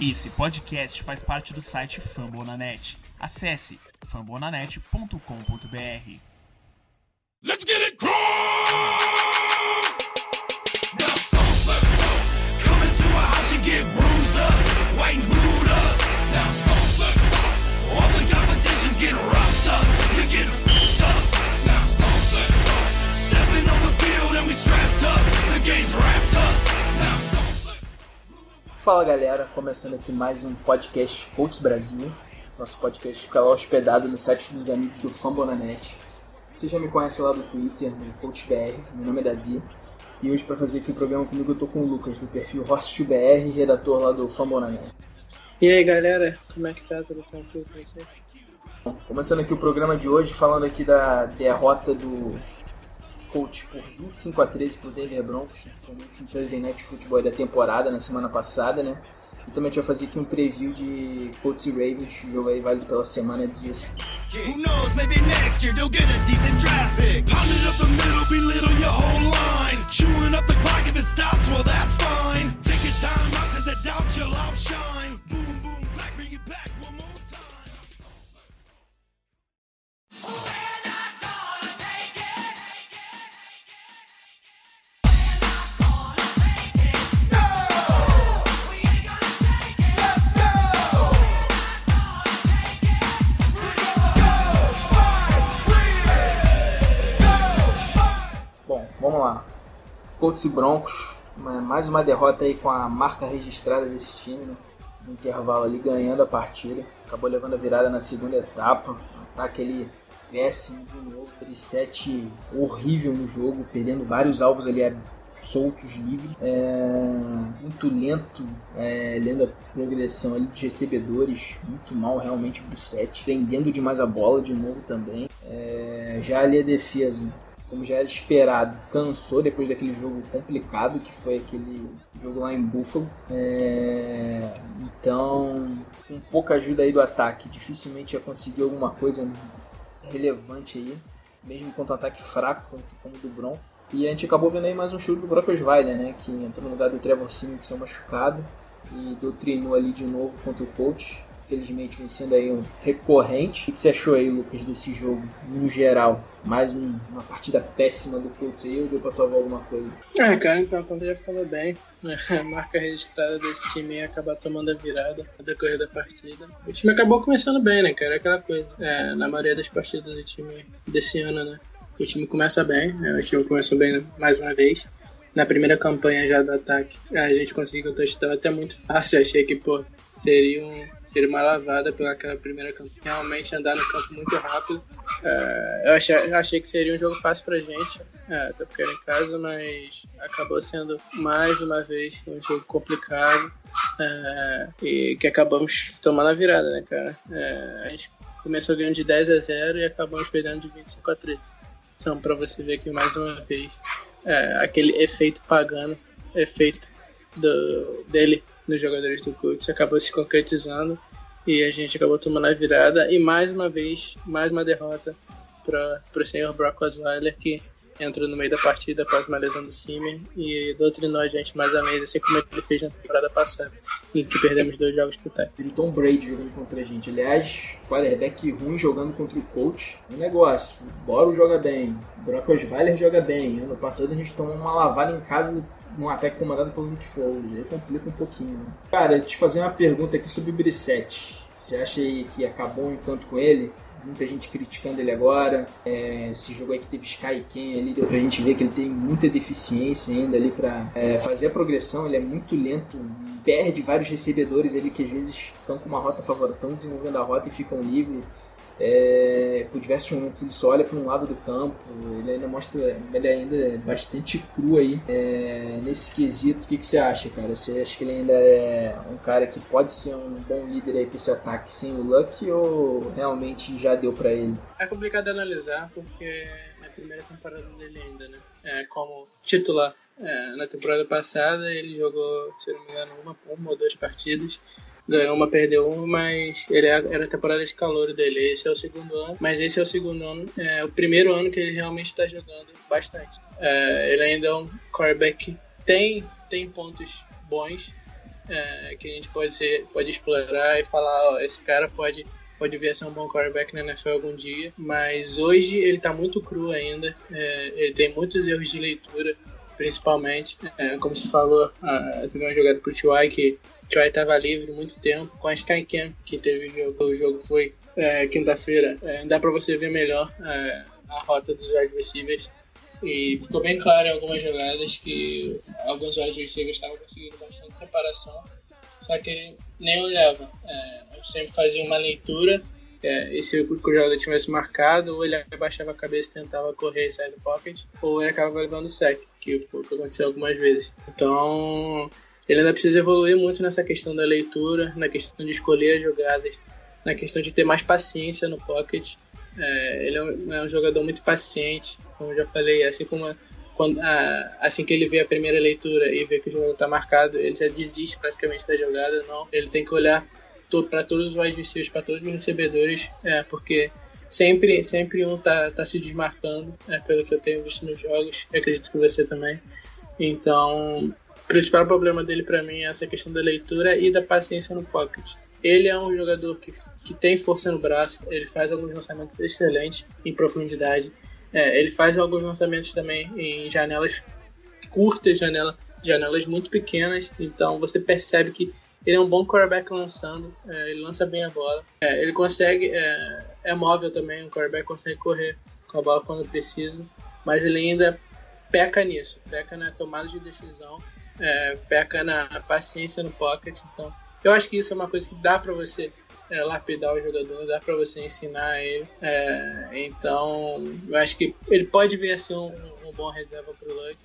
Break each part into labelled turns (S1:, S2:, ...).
S1: Esse podcast faz parte do site Fambonanet. Acesse fambonanet.com.br.
S2: Let's get it let's go. Come into a house and get bruised up, white
S3: Fala galera, começando aqui mais um podcast Colts Brasil. Nosso podcast fica lá hospedado no site dos amigos do Fambonanet. Você já me conhece lá do Twitter, no CoachBR, meu nome é Davi. E hoje para fazer aqui o programa comigo eu tô com o Lucas, do perfil HorstBR, redator lá do Fambonanet.
S4: E aí galera, como é que tá? Tudo tranquilo com vocês?
S3: Começando aqui o programa de hoje, falando aqui da derrota do Colts por 25 a 13 pro Denver Broncos, o Thursday Night Football da temporada, na semana passada, né? E também a gente vai fazer aqui um preview de Colts e Ravens, jogo aí válido pela semana 16.
S2: Who knows, maybe next year they'll get a decent draft pick. Up the middle, belittle your whole line. Chewing up the clock if it stops, well that's fine. Take your time cause I doubt you'll outshine. Boom,
S3: vamos lá. Colts e Broncos, mais uma derrota aí com a marca registrada desse time, né? No intervalo ali ganhando a partida. Acabou levando a virada na segunda etapa. Ataque ali péssimo de novo. 3-7 horrível no jogo, perdendo vários alvos ali é, soltos, livres. É, muito lento, é, lendo a progressão ali de recebedores. Muito mal realmente pro 7. Prendendo demais a bola de novo também. É, já ali a defesa como já era esperado, cansou depois daquele jogo complicado que foi aquele jogo lá em Buffalo. É, Então, com pouca ajuda aí do ataque, dificilmente ia conseguir alguma coisa relevante aí, mesmo contra um ataque fraco como, o do Bron. E a gente acabou vendo aí mais um show do Brock Osweiler, né, que entrou no lugar do Trevor Simmons, que saiu machucado, e doutrinou ali de novo contra o coach. Felizmente vencendo aí um recorrente. O que você achou aí, Lucas, desse jogo, no geral? Mais um- uma partida péssima do Colts aí ou deu pra salvar alguma coisa?
S4: Ah, cara, então, como já falou bem, a marca registrada desse time acabar tomando a virada no decorrer da partida. O time acabou começando bem, né, cara? Aquela coisa. É, na maioria das partidas do time desse ano, né? O time começa bem, né? o time começou bem mais uma vez. Na primeira campanha já do ataque, a gente conseguiu um touchdown até muito fácil. Achei que, pô, seria, um, seria uma lavada pelaquela primeira campanha. Realmente andar no campo muito rápido. É, eu, achei, eu achei que seria um jogo fácil pra gente, é, até porque era em casa, mas acabou sendo mais uma vez um jogo complicado é, e que acabamos tomando a virada, né, cara? É, a gente começou ganhando de 10 a 0 e acabamos perdendo de 25 a 13. Então, pra você ver que mais uma vez é, aquele efeito pagano, efeito do, dele nos jogadores do Colts acabou se concretizando e a gente acabou tomando a virada e mais uma vez, mais uma derrota para o senhor Brock Osweiler que entrou no meio da partida após uma lesão do Simeon e doutrinou a gente mais uma vez, assim como ele fez na temporada passada, em que perdemos dois jogos pro.
S3: E o Tom Brady jogando contra a gente. Aliás, quarterback ruim jogando contra o coach. Um negócio. Boro joga bem. O Brock Osweiler joga bem. Ano passado a gente tomou uma lavada em casa num ataque comandado pelo Nick Foles. Aí complica um pouquinho. Né? Cara, te fazer uma pergunta aqui sobre o Brissette. Você acha aí que acabou o encanto com ele? Muita gente criticando ele agora. É, esse jogo aí que teve Sky Ken ali, deu pra gente ver que ele tem muita deficiência ainda ali pra é, fazer a progressão. Ele é muito lento, perde vários recebedores ali que às vezes estão com uma rota favorável, estão desenvolvendo a rota e ficam livres. É, por diversos momentos ele só olha para um lado do campo, ele ainda mostra, ele ainda é bastante cru aí é, nesse quesito. O que, que você acha, cara? Você acha que ele ainda é um cara que pode ser um bom líder aí para esse ataque sem o Luck ou realmente já deu para ele?
S4: É complicado analisar porque é a primeira temporada dele ainda, né? É, como titular. É, na temporada passada ele jogou, se não me engano, uma, uma ou duas partidas. Ganhou uma, perdeu uma, mas ele era era a temporada de calor dele. Esse é o segundo ano, mas esse é o segundo ano, é o primeiro ano que ele realmente está jogando bastante. É, ele ainda é um quarterback tem, tem pontos bons, é, que a gente pode, ser, pode explorar e falar, ó, esse cara pode pode vir a ser um bom quarterback na NFL algum dia, mas hoje ele está muito cru ainda, é, ele tem muitos erros de leitura, principalmente, é, como se falou, teve uma jogada pro T.Y. que T.Y. estava livre muito tempo, com a Skycam que teve o jogo, o jogo foi é, quinta-feira, é, dá para você ver melhor é, a rota dos wide receivers, e ficou bem claro em algumas jogadas que alguns wide receivers estavam conseguindo bastante separação só que ele nem olhava. É, eu sempre fazia uma leitura, é, e se o jogador tivesse marcado, ou ele abaixava a cabeça e tentava correr e sair do pocket, ou ele acabava levando o sec, que que aconteceu algumas vezes. Então, ele ainda precisa evoluir muito nessa questão da leitura, na questão de escolher as jogadas, na questão de ter mais paciência no pocket. É, ele é um, é um, jogador muito paciente, como eu já falei, assim como quando, ah, assim que ele vê a primeira leitura e vê que o jogador está marcado, ele já desiste praticamente da jogada. Não, ele tem que olhar to, para todos os wide para todos os recebedores, é, porque sempre, sempre um tá, tá se desmarcando, é, pelo que eu tenho visto nos jogos. Acredito que você também. Então, principal problema dele para mim é essa questão da leitura e da paciência no pocket. Ele é um jogador que, que tem força no braço, ele faz alguns lançamentos excelentes em profundidade. É, ele faz alguns lançamentos também em janelas curtas, janela, janelas muito pequenas, então você percebe que ele é um bom quarterback lançando, é, ele lança bem a bola, é, ele consegue, é, é móvel também, o quarterback consegue correr com a bola quando precisa, mas ele ainda peca nisso, peca na tomada de decisão, é, peca na paciência no pocket, então eu acho que isso é uma coisa que dá para você é, lapidar o jogador, dá para você ensinar ele. É, então, eu acho que ele pode vir a ser um, um bom reserva para o Luck,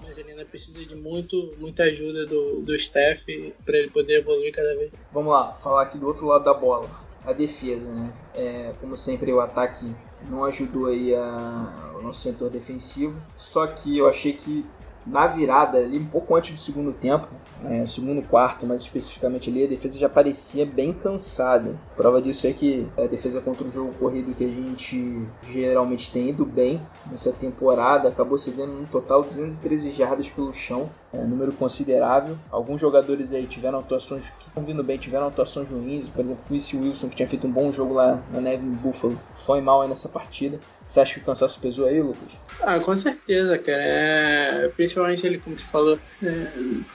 S4: mas ele ainda precisa de muito, muita ajuda do, do staff para ele poder evoluir cada vez.
S3: Vamos lá, falar aqui do outro lado da bola, a defesa, né? É, como sempre, o ataque não ajudou aí a, o nosso setor defensivo, só que eu achei que na virada ali, um pouco antes do segundo tempo, é, segundo quarto, mais especificamente ali, a defesa já parecia bem cansada. Prova disso é que a defesa contra o jogo corrido que a gente geralmente tem ido bem nessa temporada, acabou cedendo um total 213 jardas pelo chão, número considerável. Alguns jogadores aí tiveram atuações que estão vindo bem, tiveram atuações ruins, por exemplo, Issy Wilson, que tinha feito um bom jogo lá na neve em Buffalo, foi mal aí nessa partida. Você acha que o cansaço pesou aí, Lucas?
S4: Ah, com certeza, cara. É, principalmente ele, como você falou, é,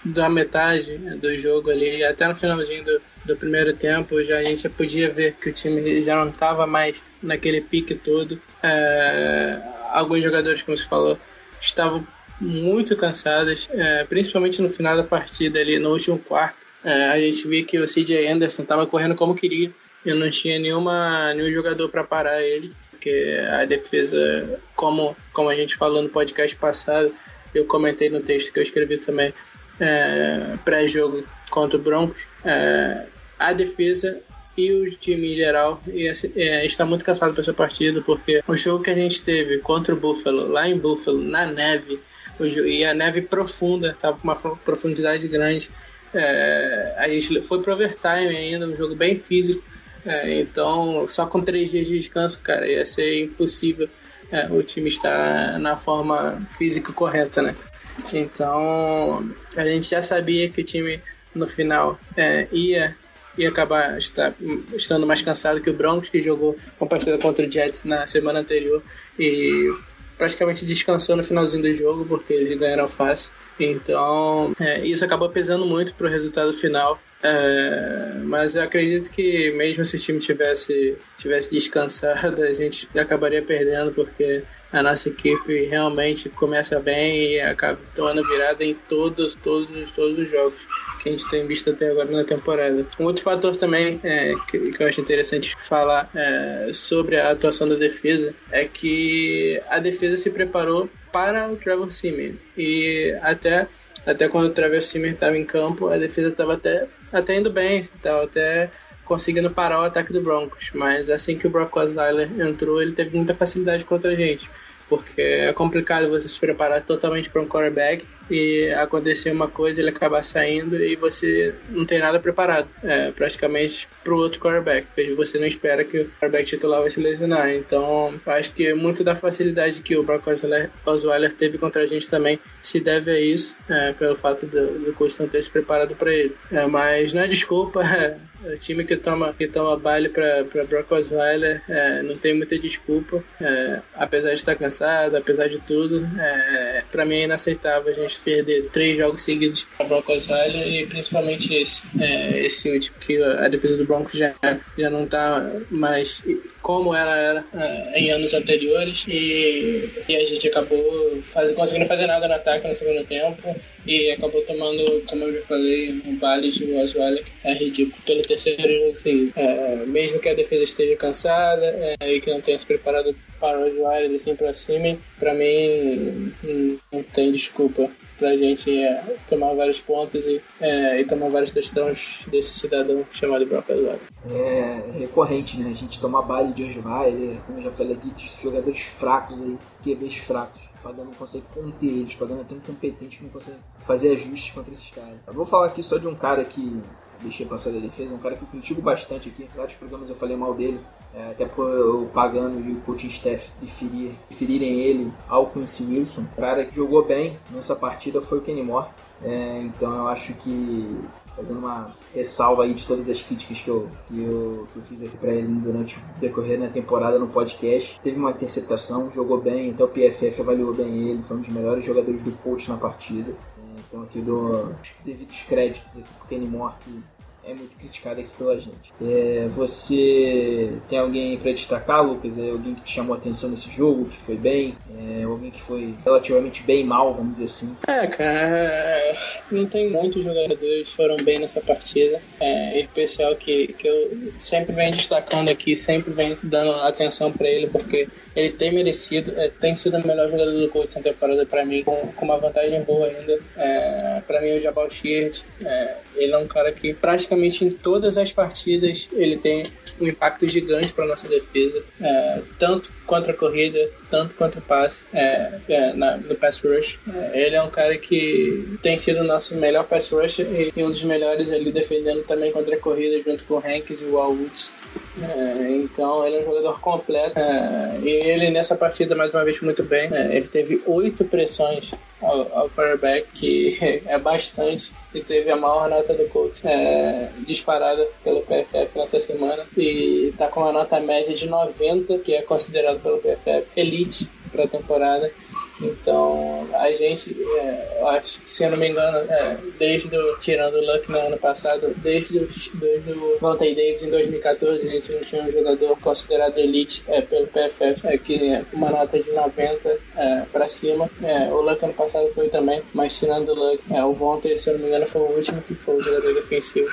S4: da metade do jogo ali, até no finalzinho do, do primeiro tempo, já a gente já podia ver que o time já não estava mais naquele pique todo. É, alguns jogadores, como você falou, estavam muito cansados, é, principalmente no final da partida ali, no último quarto. É, a gente via que o CJ Anderson estava correndo como queria. Eu não tinha nenhuma, nenhum jogador para parar ele porque a defesa, como, como a gente falou no podcast passado, eu comentei no texto que eu escrevi também, é, pré-jogo contra o Broncos, é, a defesa e o time em geral e, é, está muito cansado para essa partida, porque o jogo que a gente teve contra o Buffalo, lá em Buffalo, na neve, e a neve profunda, estava com uma profundidade grande, é, a gente foi pro overtime ainda, um jogo bem físico, é, então, só com três dias de descanso, cara, ia ser impossível é, o time estar na forma física correta, né? Então, a gente já sabia que o time no final é, ia ia acabar estar, estando mais cansado que o Broncos, que jogou uma partida contra o Jets na semana anterior. E praticamente descansou no finalzinho do jogo porque eles ganharam fácil. Então, é, isso acabou pesando muito para o resultado final. É, mas eu acredito que mesmo se o time tivesse, tivesse descansado, a gente acabaria perdendo, porque a nossa equipe realmente começa bem e acaba tomando virada em todos, todos, todos os jogos que a gente tem visto até agora na temporada. Um outro fator também é, que, que, eu acho interessante falar é, sobre a atuação da defesa é que a defesa se preparou para o Trevor Simeon e até até quando o Trevor Simeon estava em campo a defesa estava até até indo bem, estava até conseguindo parar o ataque do Broncos, mas assim que o Brock Osweiler entrou, ele teve muita facilidade contra a gente, porque é complicado você se preparar totalmente para um quarterback e acontecer uma coisa, ele acabar saindo e você não tem nada preparado, é, praticamente para o outro quarterback, porque você não espera que o quarterback titular vai se lesionar. Então, acho que muito da facilidade que o Brock Osweiler teve contra a gente também se deve a isso, é, pelo fato do, do coach não ter se preparado para ele. É, mas não é desculpa, O time que toma, que toma baile para Brock Osweiler é, não tem muita desculpa, é, apesar de estar cansado, apesar de tudo. É, para mim é inaceitável a gente perder três jogos seguidos para Brock Osweiler e principalmente esse, é, esse último, que a defesa do Broncos já, já não está mais como ela era é, em anos anteriores e, e a gente acabou faz, conseguindo fazer nada no ataque no segundo tempo e acabou tomando, como eu já falei, um baile de Osweiler é ridículo pelo terceiro jogo seguido. É, mesmo que a defesa esteja cansada é, e que não tenha se preparado para o Osweiler assim para cima, para mim não tem desculpa pra gente é, tomar vários pontos e, é, e tomar vários touchdowns desse cidadão chamado Brock Osweiler.
S3: É recorrente, né? A gente tomar baile de Osweiler, como eu já falei aqui, de jogadores fracos aí, QBs fracos. Pagando não consegue conter eles, Pagando é tão competente que não consegue fazer ajustes contra esses caras. Eu vou falar aqui só de um cara que deixei passar da defesa, um cara que eu critico bastante aqui. Em vários programas eu falei mal dele, é, até por o Pagano e o coaching staff preferir, preferirem ele ao Quincy Wilson. O cara que jogou bem nessa partida foi o Kenny Moore. É, então eu acho que fazendo uma ressalva aí de todas as críticas que eu, que eu, que eu fiz aqui para ele durante o decorrer da temporada no podcast. Teve uma interceptação, jogou bem, então o PFF avaliou bem ele, foi um dos melhores jogadores do coach na partida. Então aqui dou devidos créditos aqui pro Kenny Moore, que é muito criticado aqui pela gente. É, você tem alguém para destacar, Lucas? É alguém que te chamou atenção nesse jogo, que foi bem? É, alguém que foi relativamente bem mal, vamos dizer assim?
S4: É, cara, não tem muitos jogadores que foram bem nessa partida. É, especial que, que eu sempre venho destacando aqui, sempre venho dando atenção para ele, porque ele tem merecido, é, tem sido o melhor jogador do Colts essa temporada para mim, com, com, uma vantagem boa ainda. É, para mim, o Jabal Sheard, é, ele é um cara que praticamente em todas as partidas ele tem um impacto gigante para nossa defesa, é, tanto contra a corrida, tanto quanto o passe, é, é, na, no pass rush. ele é um cara que tem sido o nosso melhor pass rush e, e um dos melhores ali defendendo também contra a corrida, junto com o Hanks e o Woods. então, ele é um jogador completo e ele nessa partida, mais uma vez, muito bem. É, ele teve oito pressões ao, quarterback, que é bastante, e teve a maior nota do Colts é, disparada pelo PFF nessa semana, e está com uma nota média de 90, que é considerado pelo PFF elite para a temporada. Então, a gente, é, acho que, se eu não me engano, é, desde o, tirando o Luck no ano passado, desde o, desde o Vontae Davis em 2014, a gente não tinha um jogador considerado elite é, pelo PFF, é, que é uma nota de 90 é, para cima. É, o Luck ano passado foi também, mas tirando o Luck, é, o Vontae, se eu não me engano, foi o último que foi o jogador defensivo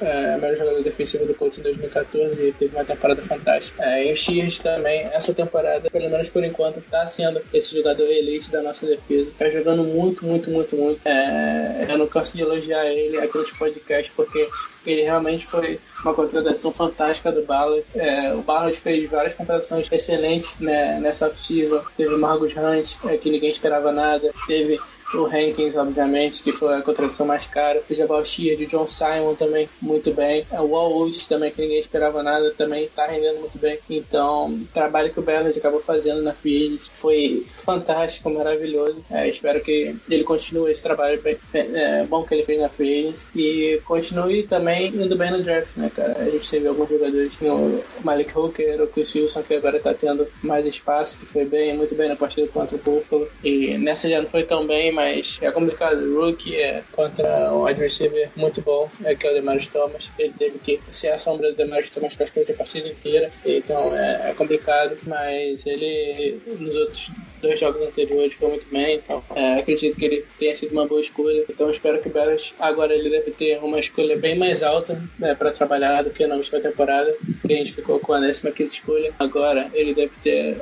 S4: é, melhor jogador defensivo do Colts em 2014 e teve uma temporada fantástica. É, e o Shears também, essa temporada, pelo menos por enquanto, está sendo esse jogador elite da nossa defesa. Está jogando muito, muito, muito, muito. É, eu não canso de elogiar ele aqui nos podcasts porque ele realmente foi uma contratação fantástica do Ballard. É, o Ballard fez várias contratações excelentes né, nessa off-season. Teve o Margus Hunt, é, que ninguém esperava nada. Teve o Hankins, obviamente, que foi a contratação mais cara. O Jabal Sheard, o John Simon também muito bem. É, o Wallwood também, que ninguém esperava nada, também tá rendendo muito bem. Então, o trabalho que o Bernard acabou fazendo na Free foi fantástico, maravilhoso. É, espero que ele continue esse trabalho é, bom que ele fez na Free e continue também indo bem no draft, né, cara? A gente teve alguns jogadores, o Malik Hooker, o Chris Wilson, que agora tá tendo mais espaço, que foi bem, muito bem na partida contra o Buffalo. E nessa já não foi tão bem, mas mas é complicado. O Rookie é contra um wide receiver muito bom, é que é o Demarius Thomas. Ele teve que ser a sombra do Demarius Thomas praticamente a partida inteira, então é, é complicado, mas ele nos outros dois jogos anteriores foi muito bem, então é, acredito que ele tenha sido uma boa escolha. Então espero que o Bears agora ele deve ter uma escolha bem mais alta né, para trabalhar do que na última temporada, que a gente ficou com a 15 escolha. Agora ele deve ter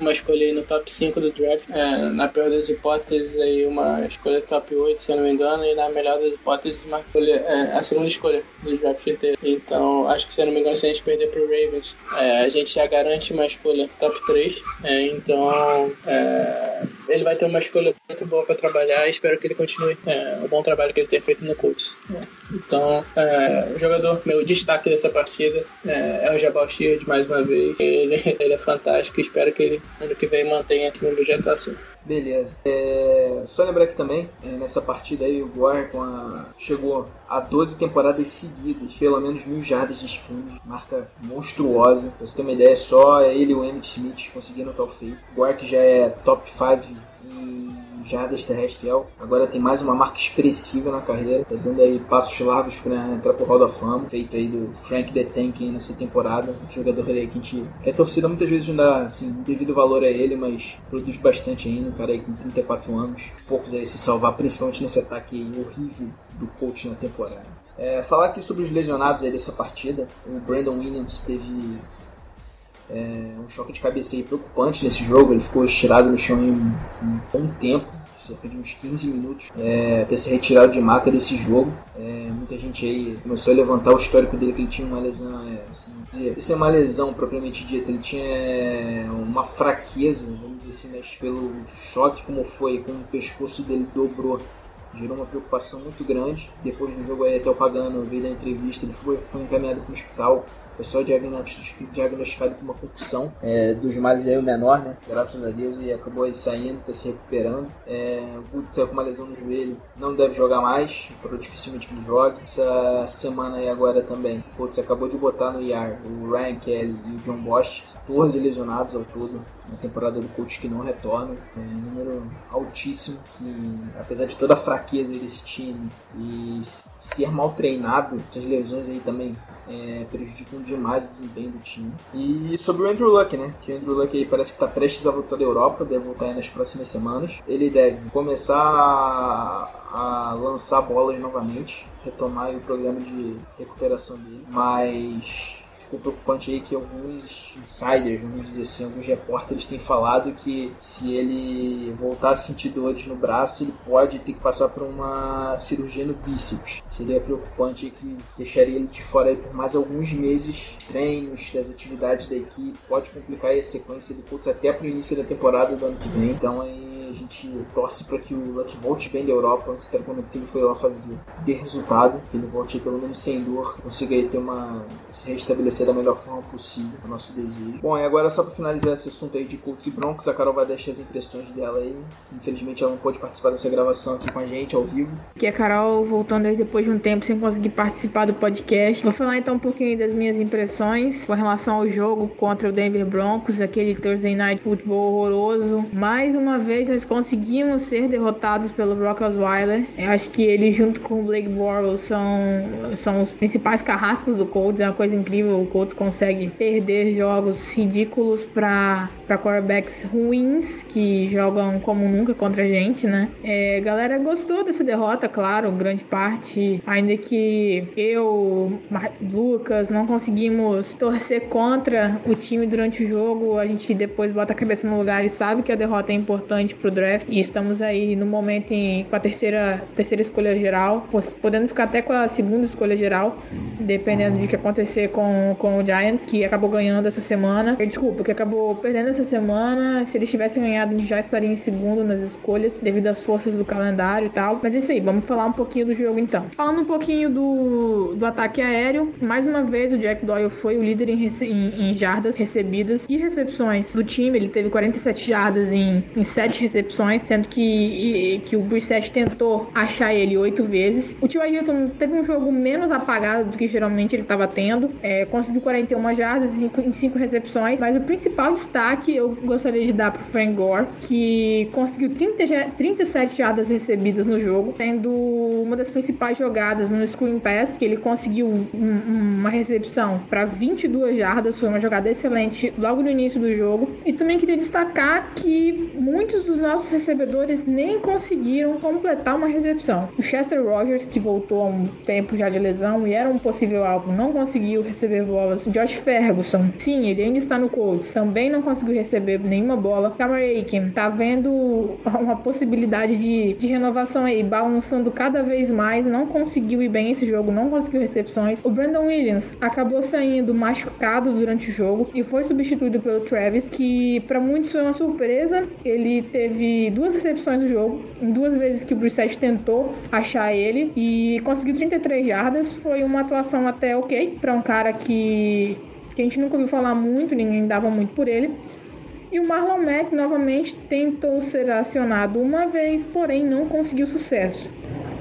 S4: uma escolha aí no top 5 do draft, é, na pior das hipóteses aí uma escolha top 8, se eu não me engano, e na melhor das hipóteses uma escolha, é, a segunda escolha do draft inteiro. Então acho que se eu não me engano, se a gente perder pro Ravens, é, a gente já garante uma escolha top 3. É, então é, ele vai ter uma escolha muito boa para trabalhar e espero que ele continue é, o bom trabalho que ele tem feito no Colts. É. Então, é, o jogador, meu destaque dessa partida é, é o Jabal Sheard mais uma vez. Ele, ele é fantástico espero que ele ano que vem mantenha esse nível de atuação.
S3: Beleza. É, só lembrar que também, é, nessa partida aí, o Gore a, chegou a 12 temporadas seguidas, pelo menos mil jardas de sprint, marca monstruosa. Pra você ter uma ideia, só ele e o Emmett Smith conseguiram tal feito. O Gore que já é top 5 em jardas terrestres, agora tem mais uma marca expressiva na carreira, tá dando aí passos largos para entrar pro Hall da Fama, feito aí do Frank The Tank nessa temporada, um jogador aí que a gente, torcida muitas vezes não dá, assim, devido valor a ele, mas produz bastante ainda, um cara aí com 34 anos, poucos aí se salvar, principalmente nesse ataque horrível do coach na temporada. É, falar aqui sobre os lesionados aí dessa partida, o Brandon Williams teve é, um choque de cabeça preocupante nesse jogo. Ele ficou estirado no chão em um bom tempo, cerca de uns 15 minutos, é, até ser retirado de marca desse jogo. É, muita gente aí começou a levantar o histórico dele, que ele tinha uma lesão, é, assim, isso é uma lesão propriamente dita, ele tinha é, uma fraqueza, vamos dizer assim, mas pelo choque como foi, como o pescoço dele dobrou gerou uma preocupação muito grande. Depois do jogo, aí, até o Pagano veio da entrevista, ele foi, foi encaminhado para o hospital foi só diagnosticado com uma concussão é, dos males aí o menor, né? Graças a Deus e acabou aí saindo, tá se recuperando. É, o Wood saiu com uma lesão no joelho, não deve jogar mais, por dificilmente que ele jogue. Essa semana aí agora também, o Putz acabou de botar no IAR o Ryan Kelly e o John Bosch, 14 lesionados ao todo na temporada do coach que não retorna. É um número altíssimo que, apesar de toda a fraqueza desse time e ser mal treinado, essas lesões aí também é, prejudicam demais o desempenho do time. E sobre o Andrew Luck, né? Que o Andrew Luck aí parece que está prestes a voltar da Europa, deve voltar aí nas próximas semanas. Ele deve começar a, a lançar bolas novamente, retomar o programa de recuperação dele, mas ficou preocupante aí que alguns insiders, vamos dizer assim, alguns repórteres têm falado que se ele voltar a sentir dores no braço, ele pode ter que passar por uma cirurgia no bíceps. Seria preocupante que deixaria ele de fora por mais alguns meses, treinos, das atividades da equipe, pode complicar a sequência do Colts até para o início da temporada do ano que vem. Então aí gente torce para que o Luck volte bem da Europa antes do momento que ele foi lá fazer, ter resultado, que ele volte pelo menos sem dor, consiga ter uma se restabelecer da melhor forma possível, é o nosso desejo. Bom, e agora só para finalizar esse assunto aí de Colts e Broncos, a Carol vai deixar as impressões dela aí. Infelizmente ela não pôde participar dessa gravação aqui com a gente ao vivo.
S5: Aqui é a Carol voltando aí depois de um tempo sem conseguir participar do podcast. Vou falar então um pouquinho das minhas impressões com relação ao jogo contra o Denver Broncos, aquele Thursday Night Football horroroso. Mais uma vez nós conseguimos ser derrotados pelo Brock Osweiler. Eu acho que ele, junto com o Blake Bortles, são, são os principais carrascos do Colts. É uma coisa incrível. O Colts consegue perder jogos ridículos para quarterbacks ruins que jogam como nunca contra a gente, né? É, galera gostou dessa derrota, claro, grande parte. Ainda que eu, Lucas, não conseguimos torcer contra o time durante o jogo, a gente depois bota a cabeça no lugar e sabe que a derrota é importante pro draft e estamos aí no momento em, com a terceira, terceira escolha geral, podendo ficar até com a segunda escolha geral, dependendo de que acontecer com, com o Giants, que acabou ganhando essa semana. Desculpa, que acabou perdendo essa semana. Se eles tivessem ganhado, já estaria em segundo nas escolhas, devido às forças do calendário e tal. Mas é isso aí, vamos falar um pouquinho do jogo então. Falando um pouquinho do, do ataque aéreo, mais uma vez o Jack Doyle foi o líder em, em, em jardas recebidas e recepções do time. Ele teve 47 jardas em, em 7 recepções, sendo que, que o Brissett tentou achar ele oito vezes. O T.Y. Hilton teve um jogo menos apagado do que geralmente ele estava tendo, é, conseguiu 41 jardas em 5 recepções, mas o principal destaque eu gostaria de dar para Frank Gore, que conseguiu 30, 37 jardas recebidas no jogo, tendo uma das principais jogadas no screen pass, que ele conseguiu um, uma recepção para 22 jardas, foi uma jogada excelente logo no início do jogo. E também queria destacar que muitos dos nossos recebedores nem conseguiram completar uma recepção. O Chester Rogers, que voltou há um tempo já de lesão e era um possível alvo, não conseguiu receber bolas. Josh Ferguson, sim, ele ainda está no Colts, também não conseguiu receber nenhuma bola. Cameron Aiken tá vendo uma possibilidade de, de renovação aí, balançando cada vez mais, não conseguiu ir bem esse jogo, não conseguiu recepções. O Brandon Williams acabou saindo machucado durante o jogo e foi substituído pelo Travis, que para muitos foi uma surpresa. Ele teve duas recepções no jogo, em duas vezes que o Brissett tentou achar ele e conseguiu 33 jardas. Foi uma atuação até ok para um cara que, que a gente nunca ouviu falar muito, ninguém dava muito por ele. E o Marlon Mack novamente tentou ser acionado uma vez, porém não conseguiu sucesso.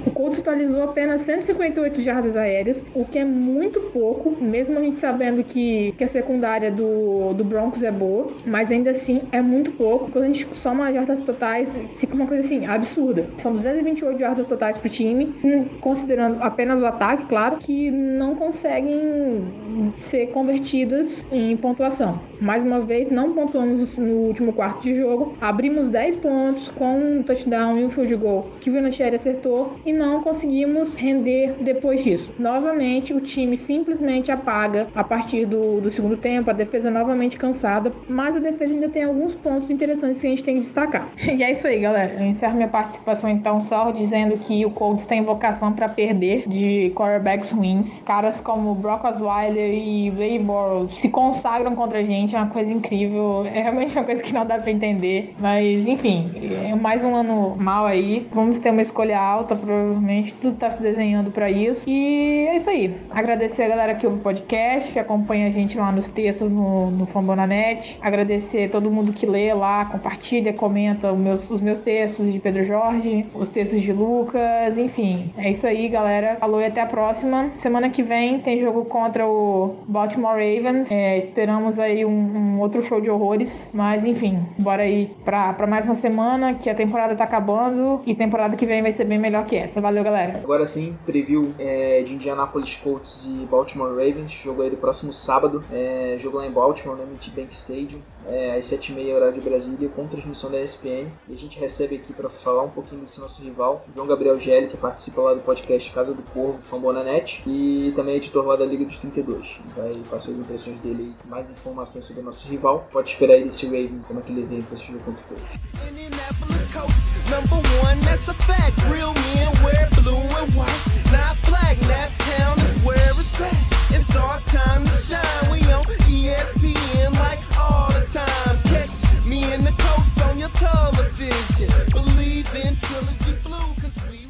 S5: O Colts totalizou apenas 158 jardas aéreas, o que é muito pouco, mesmo a gente sabendo que, que a secundária do, do Broncos é boa, mas ainda assim é muito pouco. Quando a gente soma as jardas totais, fica uma coisa assim, absurda. São 228 jardas totais pro time, considerando apenas o ataque, claro, que não conseguem ser convertidas em pontuação. Mais uma vez, não pontuamos no último quarto de jogo, abrimos 10 pontos com um touchdown e um field goal que o Vinatieri acertou e não conseguimos render depois disso. Novamente, o time simplesmente apaga a partir do, do segundo tempo, a defesa novamente cansada, mas a defesa ainda tem alguns pontos interessantes que a gente tem que destacar. E é isso aí, galera. Eu encerro minha participação então só dizendo que o Colts tem vocação para perder de quarterbacks ruins. Caras como Brock Osweiler e Ray Borrows se consagram contra a gente, é uma coisa incrível. É realmente uma coisa que não dá para entender. Mas, enfim, é mais um ano mal aí. Vamos ter uma escolha alta pro provavelmente tudo tá se desenhando para isso. E é isso aí. Agradecer a galera que ouve o podcast, que acompanha a gente lá nos textos no, no Fambonanet. Agradecer todo mundo que lê lá, compartilha, comenta os meus, os meus textos de Pedro Jorge, os textos de Lucas, enfim. É isso aí, galera. Falou e até a próxima. Semana que vem tem jogo contra o Baltimore Ravens. É, esperamos aí um, um, outro show de horrores. Mas enfim, bora aí pra, pra mais uma semana, que a temporada tá acabando e temporada que vem vai ser bem melhor que essa Valeu, galera.
S3: Agora sim, preview é, de Indianapolis Colts e Baltimore Ravens. Jogo aí do próximo sábado. É, jogo lá em Baltimore, no MT Bank Stadium. É, às 7h30 horário de Brasília, com transmissão da ESPN. E a gente recebe aqui para falar um pouquinho desse nosso rival, João Gabriel Gelli, que participa lá do podcast Casa do Corvo, Fambonanet, e também é editor lá da Liga dos 32. Vai passar as impressões dele e mais informações sobre o nosso rival. Pode esperar aí desse Ravens, como é que ele vem para esse jogo contra o.
S2: number one, that's a fact. Real men wear blue and white, not black. That town is where it's at. It's our time to shine. We on ESPN like all the time. Catch me in the coats on your television. Believe in Trilogy Blue, cause we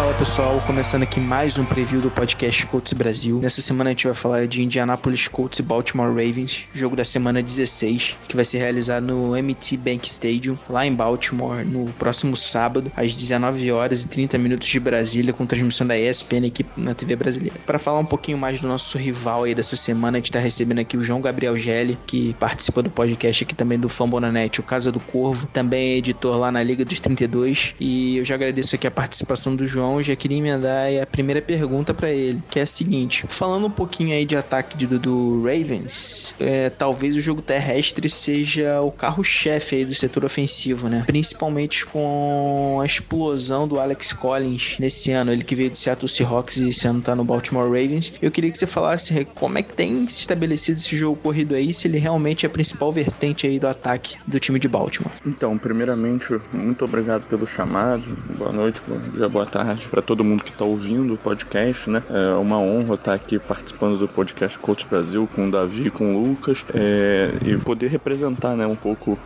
S6: Fala pessoal, começando aqui mais um preview do podcast Colts Brasil. Nessa semana a gente vai falar de Indianapolis Colts e Baltimore Ravens, jogo da semana 16, que vai ser realizado no MT Bank Stadium, lá em Baltimore, no próximo sábado, às 19 horas e 30 minutos de Brasília, com transmissão da ESPN aqui na TV brasileira. Para falar um pouquinho mais do nosso rival aí dessa semana, a gente tá recebendo aqui o João Gabriel Gelli, que participa do podcast aqui também do Fambonanet, o Casa do Corvo, também é editor lá na Liga dos 32, e eu já agradeço aqui a participação do João João, já queria emendar a primeira pergunta para ele, que é a seguinte: falando um pouquinho aí de ataque do Ravens, é, talvez o jogo terrestre seja o carro-chefe aí do setor ofensivo, né? Principalmente com a explosão do Alex Collins nesse ano, ele que veio do Seattle Seahawks e esse ano tá no Baltimore Ravens. Eu queria que você falasse como é que tem se estabelecido esse jogo corrido aí, se ele realmente é a principal vertente aí do ataque do time de Baltimore.
S7: Então, primeiramente, muito obrigado pelo chamado. Boa noite, dia, boa tarde para todo mundo que está ouvindo o podcast, né? É uma honra estar aqui participando do podcast Coach Brasil com o Davi, com o Lucas é, e poder representar, né, um pouco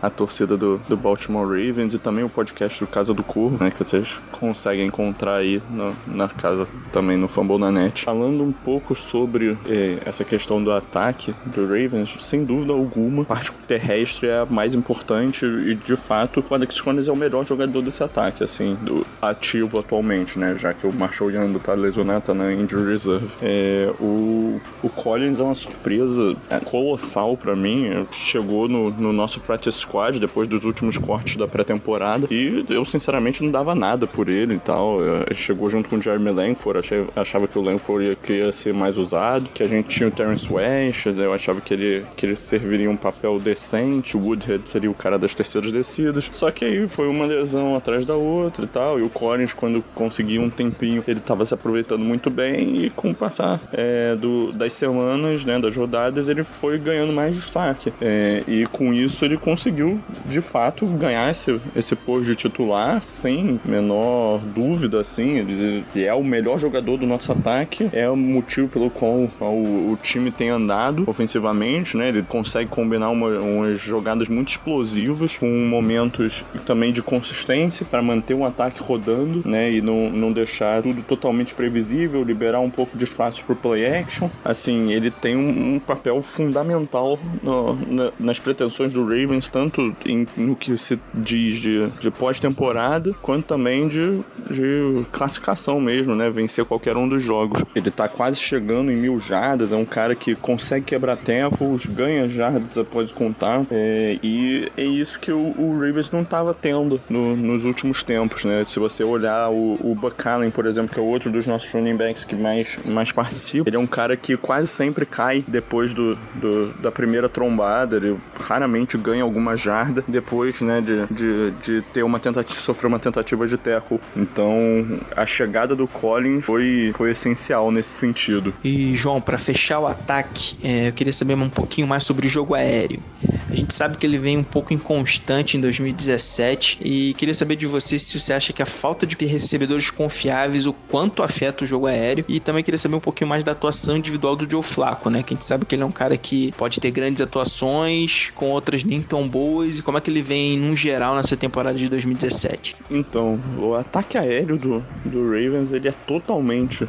S7: a torcida do, do, Baltimore Ravens e também o podcast do Casa do Corvo, né, que vocês conseguem encontrar aí no, na casa também no Fumble na Net. Falando um pouco sobre é, essa questão do ataque do Ravens, sem dúvida alguma, a parte terrestre é a mais importante e de fato o Alex Collins é o melhor jogador desse ataque, assim, do ativo atualmente, né? Já que o Marshall Yanda tá lesionado, tá na injury reserve. É, o, o Collins é uma surpresa colossal para mim. Chegou no, no, nosso practice squad depois dos últimos cortes da pré-temporada e eu sinceramente não dava nada por ele e tal. Ele chegou junto com o Jeremy Langford, achei, achava que o Langford ia, que ia ser mais usado, que a gente tinha o Terrence West, eu achava que ele, que ele serviria um papel decente, o Woodhead seria o cara das terceiras descidas. Só que aí foi uma lesão atrás da outra e tal, e o Collins, quando quando um tempinho, ele estava se aproveitando muito bem e com o passar é, do, das semanas, né, das rodadas, ele foi ganhando mais destaque. É, e com isso ele conseguiu, de fato, ganhar esse, esse posto de titular sem menor dúvida, assim. Ele, ele é o melhor jogador do nosso ataque, é o motivo pelo qual o, o time tem andado ofensivamente, né? Ele consegue combinar uma, umas jogadas muito explosivas com momentos também de consistência para manter um ataque rodando, né? E não, não deixar tudo totalmente previsível, liberar um pouco de espaço para play action. Assim, ele tem um, um papel fundamental no, na, nas pretensões do Ravens, tanto em, no que se diz de, de pós-temporada, quanto também de, de classificação mesmo, né? Vencer qualquer um dos jogos. Ele tá quase chegando em mil jardas, é um cara que consegue quebrar tempos, ganha jardas após contar, é, e é isso que o, o Ravens não estava tendo no, nos últimos tempos, né? Se você olhar o, o Buck Allen, por exemplo, que é outro dos nossos running backs que mais, mais participa, ele é um cara que quase sempre cai depois do, do da primeira trombada, ele raramente ganha alguma jarda depois, né, de, de, de ter uma tentativa, sofrer uma tentativa de tackle. Então, a chegada do Collins foi, foi essencial nesse sentido.
S6: E, João, para fechar o ataque, é, eu queria saber um pouquinho mais sobre o jogo aéreo. A gente sabe que ele vem um pouco inconstante em 2017 e queria saber de você se você acha que a falta de recebedores confiáveis o quanto afeta o jogo aéreo e também queria saber um pouquinho mais da atuação individual do Joe Flacco, né? Que a gente sabe que ele é um cara que pode ter grandes atuações com outras nem tão boas e como é que ele vem num geral nessa temporada de 2017.
S7: Então, o ataque aéreo do, do Ravens ele é totalmente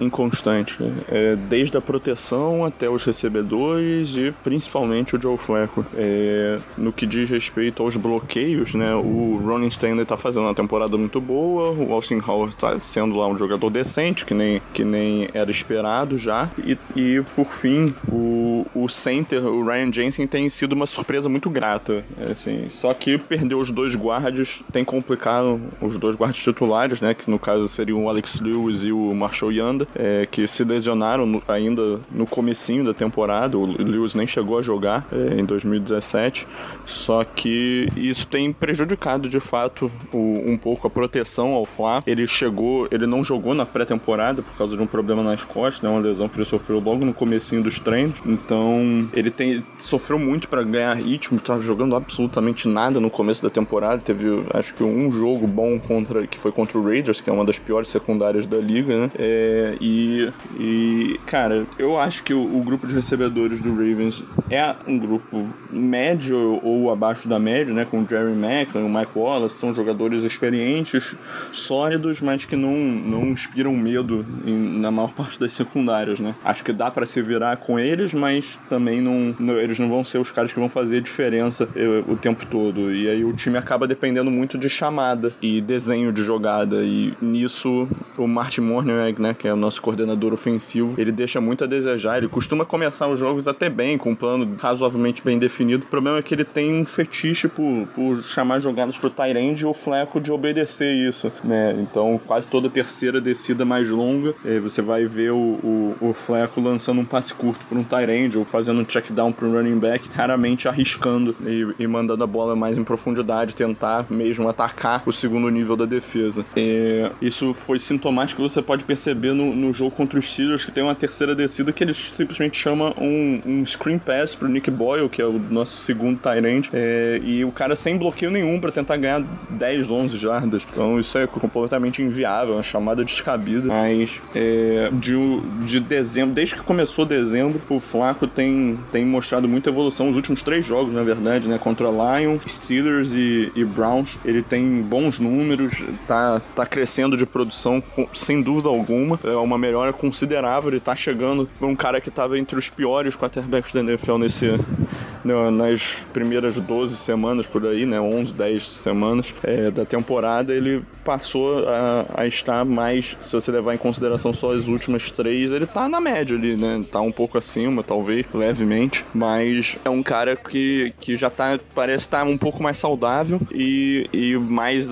S7: inconstante, é, desde a proteção até os recebedores e principalmente o Joe Flacco. É, no que diz respeito aos bloqueios, né, o Ronnie Stanley tá fazendo uma temporada muito boa, o Austin Howard tá sendo lá um jogador decente, que nem, que nem era esperado já, e, e por fim, o, o center, o Ryan Jensen, tem sido uma surpresa muito grata, assim, só que perdeu os dois guardas, tem complicado os dois guardas titulares, né, que no caso seriam o Alex Lewis e o Marshall Yanda, é, que se lesionaram no, ainda no comecinho da temporada. O Lewis nem chegou a jogar é, em 2017. Só que isso tem prejudicado de fato o, um pouco a proteção ao Flá. Ele chegou, ele não jogou na pré-temporada por causa de um problema nas costas, né, uma lesão que ele sofreu logo no comecinho dos treinos. Então ele tem sofreu muito para ganhar ritmo, estava jogando absolutamente nada no começo da temporada. Teve acho que um jogo bom contra que foi contra o Raiders, que é uma das piores secundárias da liga, né? É, e, e, cara, eu acho que o, o, grupo de recebedores do Ravens é um grupo médio ou abaixo da média, né? Com o Jerry Macklin, o Mike Wallace, são jogadores experientes, sólidos, mas que não, não inspiram medo em, na maior parte das secundárias, né? Acho que dá para se virar com eles, mas também não, não, eles não vão ser os caras que vão fazer a diferença eu, o tempo todo. E aí o time acaba dependendo muito de chamada e desenho de jogada. E nisso o Martin Morningweg, né? Que é nosso coordenador ofensivo, ele deixa muito a desejar. Ele costuma começar os jogos até bem, com um plano razoavelmente bem definido. O problema é que ele tem um fetiche por, por chamar jogadas pro Tyrande e o Fleco de obedecer isso, né? Então, quase toda terceira descida mais longa, eh, você vai ver o, o, o Fleco lançando um passe curto para um Tyrande ou fazendo um check down pro running back, raramente arriscando e, e, mandando a bola mais em profundidade, tentar mesmo atacar o segundo nível da defesa. E isso foi sintomático, você pode perceber no, no jogo contra os Steelers, que tem uma terceira descida que eles simplesmente chamam um, um screen pass pro Nick Boyle, que é o nosso segundo end, é, e o cara sem bloqueio nenhum para tentar ganhar 10, 11 jardas. Então isso é completamente inviável, uma chamada descabida. Mas é, de, de dezembro, desde que começou dezembro, o Flaco tem, tem mostrado muita evolução. Os últimos três jogos, na verdade, né? Contra Lions, Steelers e, e Browns, ele tem bons números, tá, tá crescendo de produção sem dúvida alguma. É uma melhora considerável. Ele tá chegando um cara que tava entre os piores quarterbacks da NFL nesse, nas primeiras 12 semanas por aí, né? 11, 10 semanas é, da temporada. Ele passou a, a, estar mais, se você levar em consideração só as últimas três, ele tá na média ali, né? Tá um pouco acima, talvez, levemente, mas é um cara que, que já tá, parece estar tá um pouco mais saudável e, e mais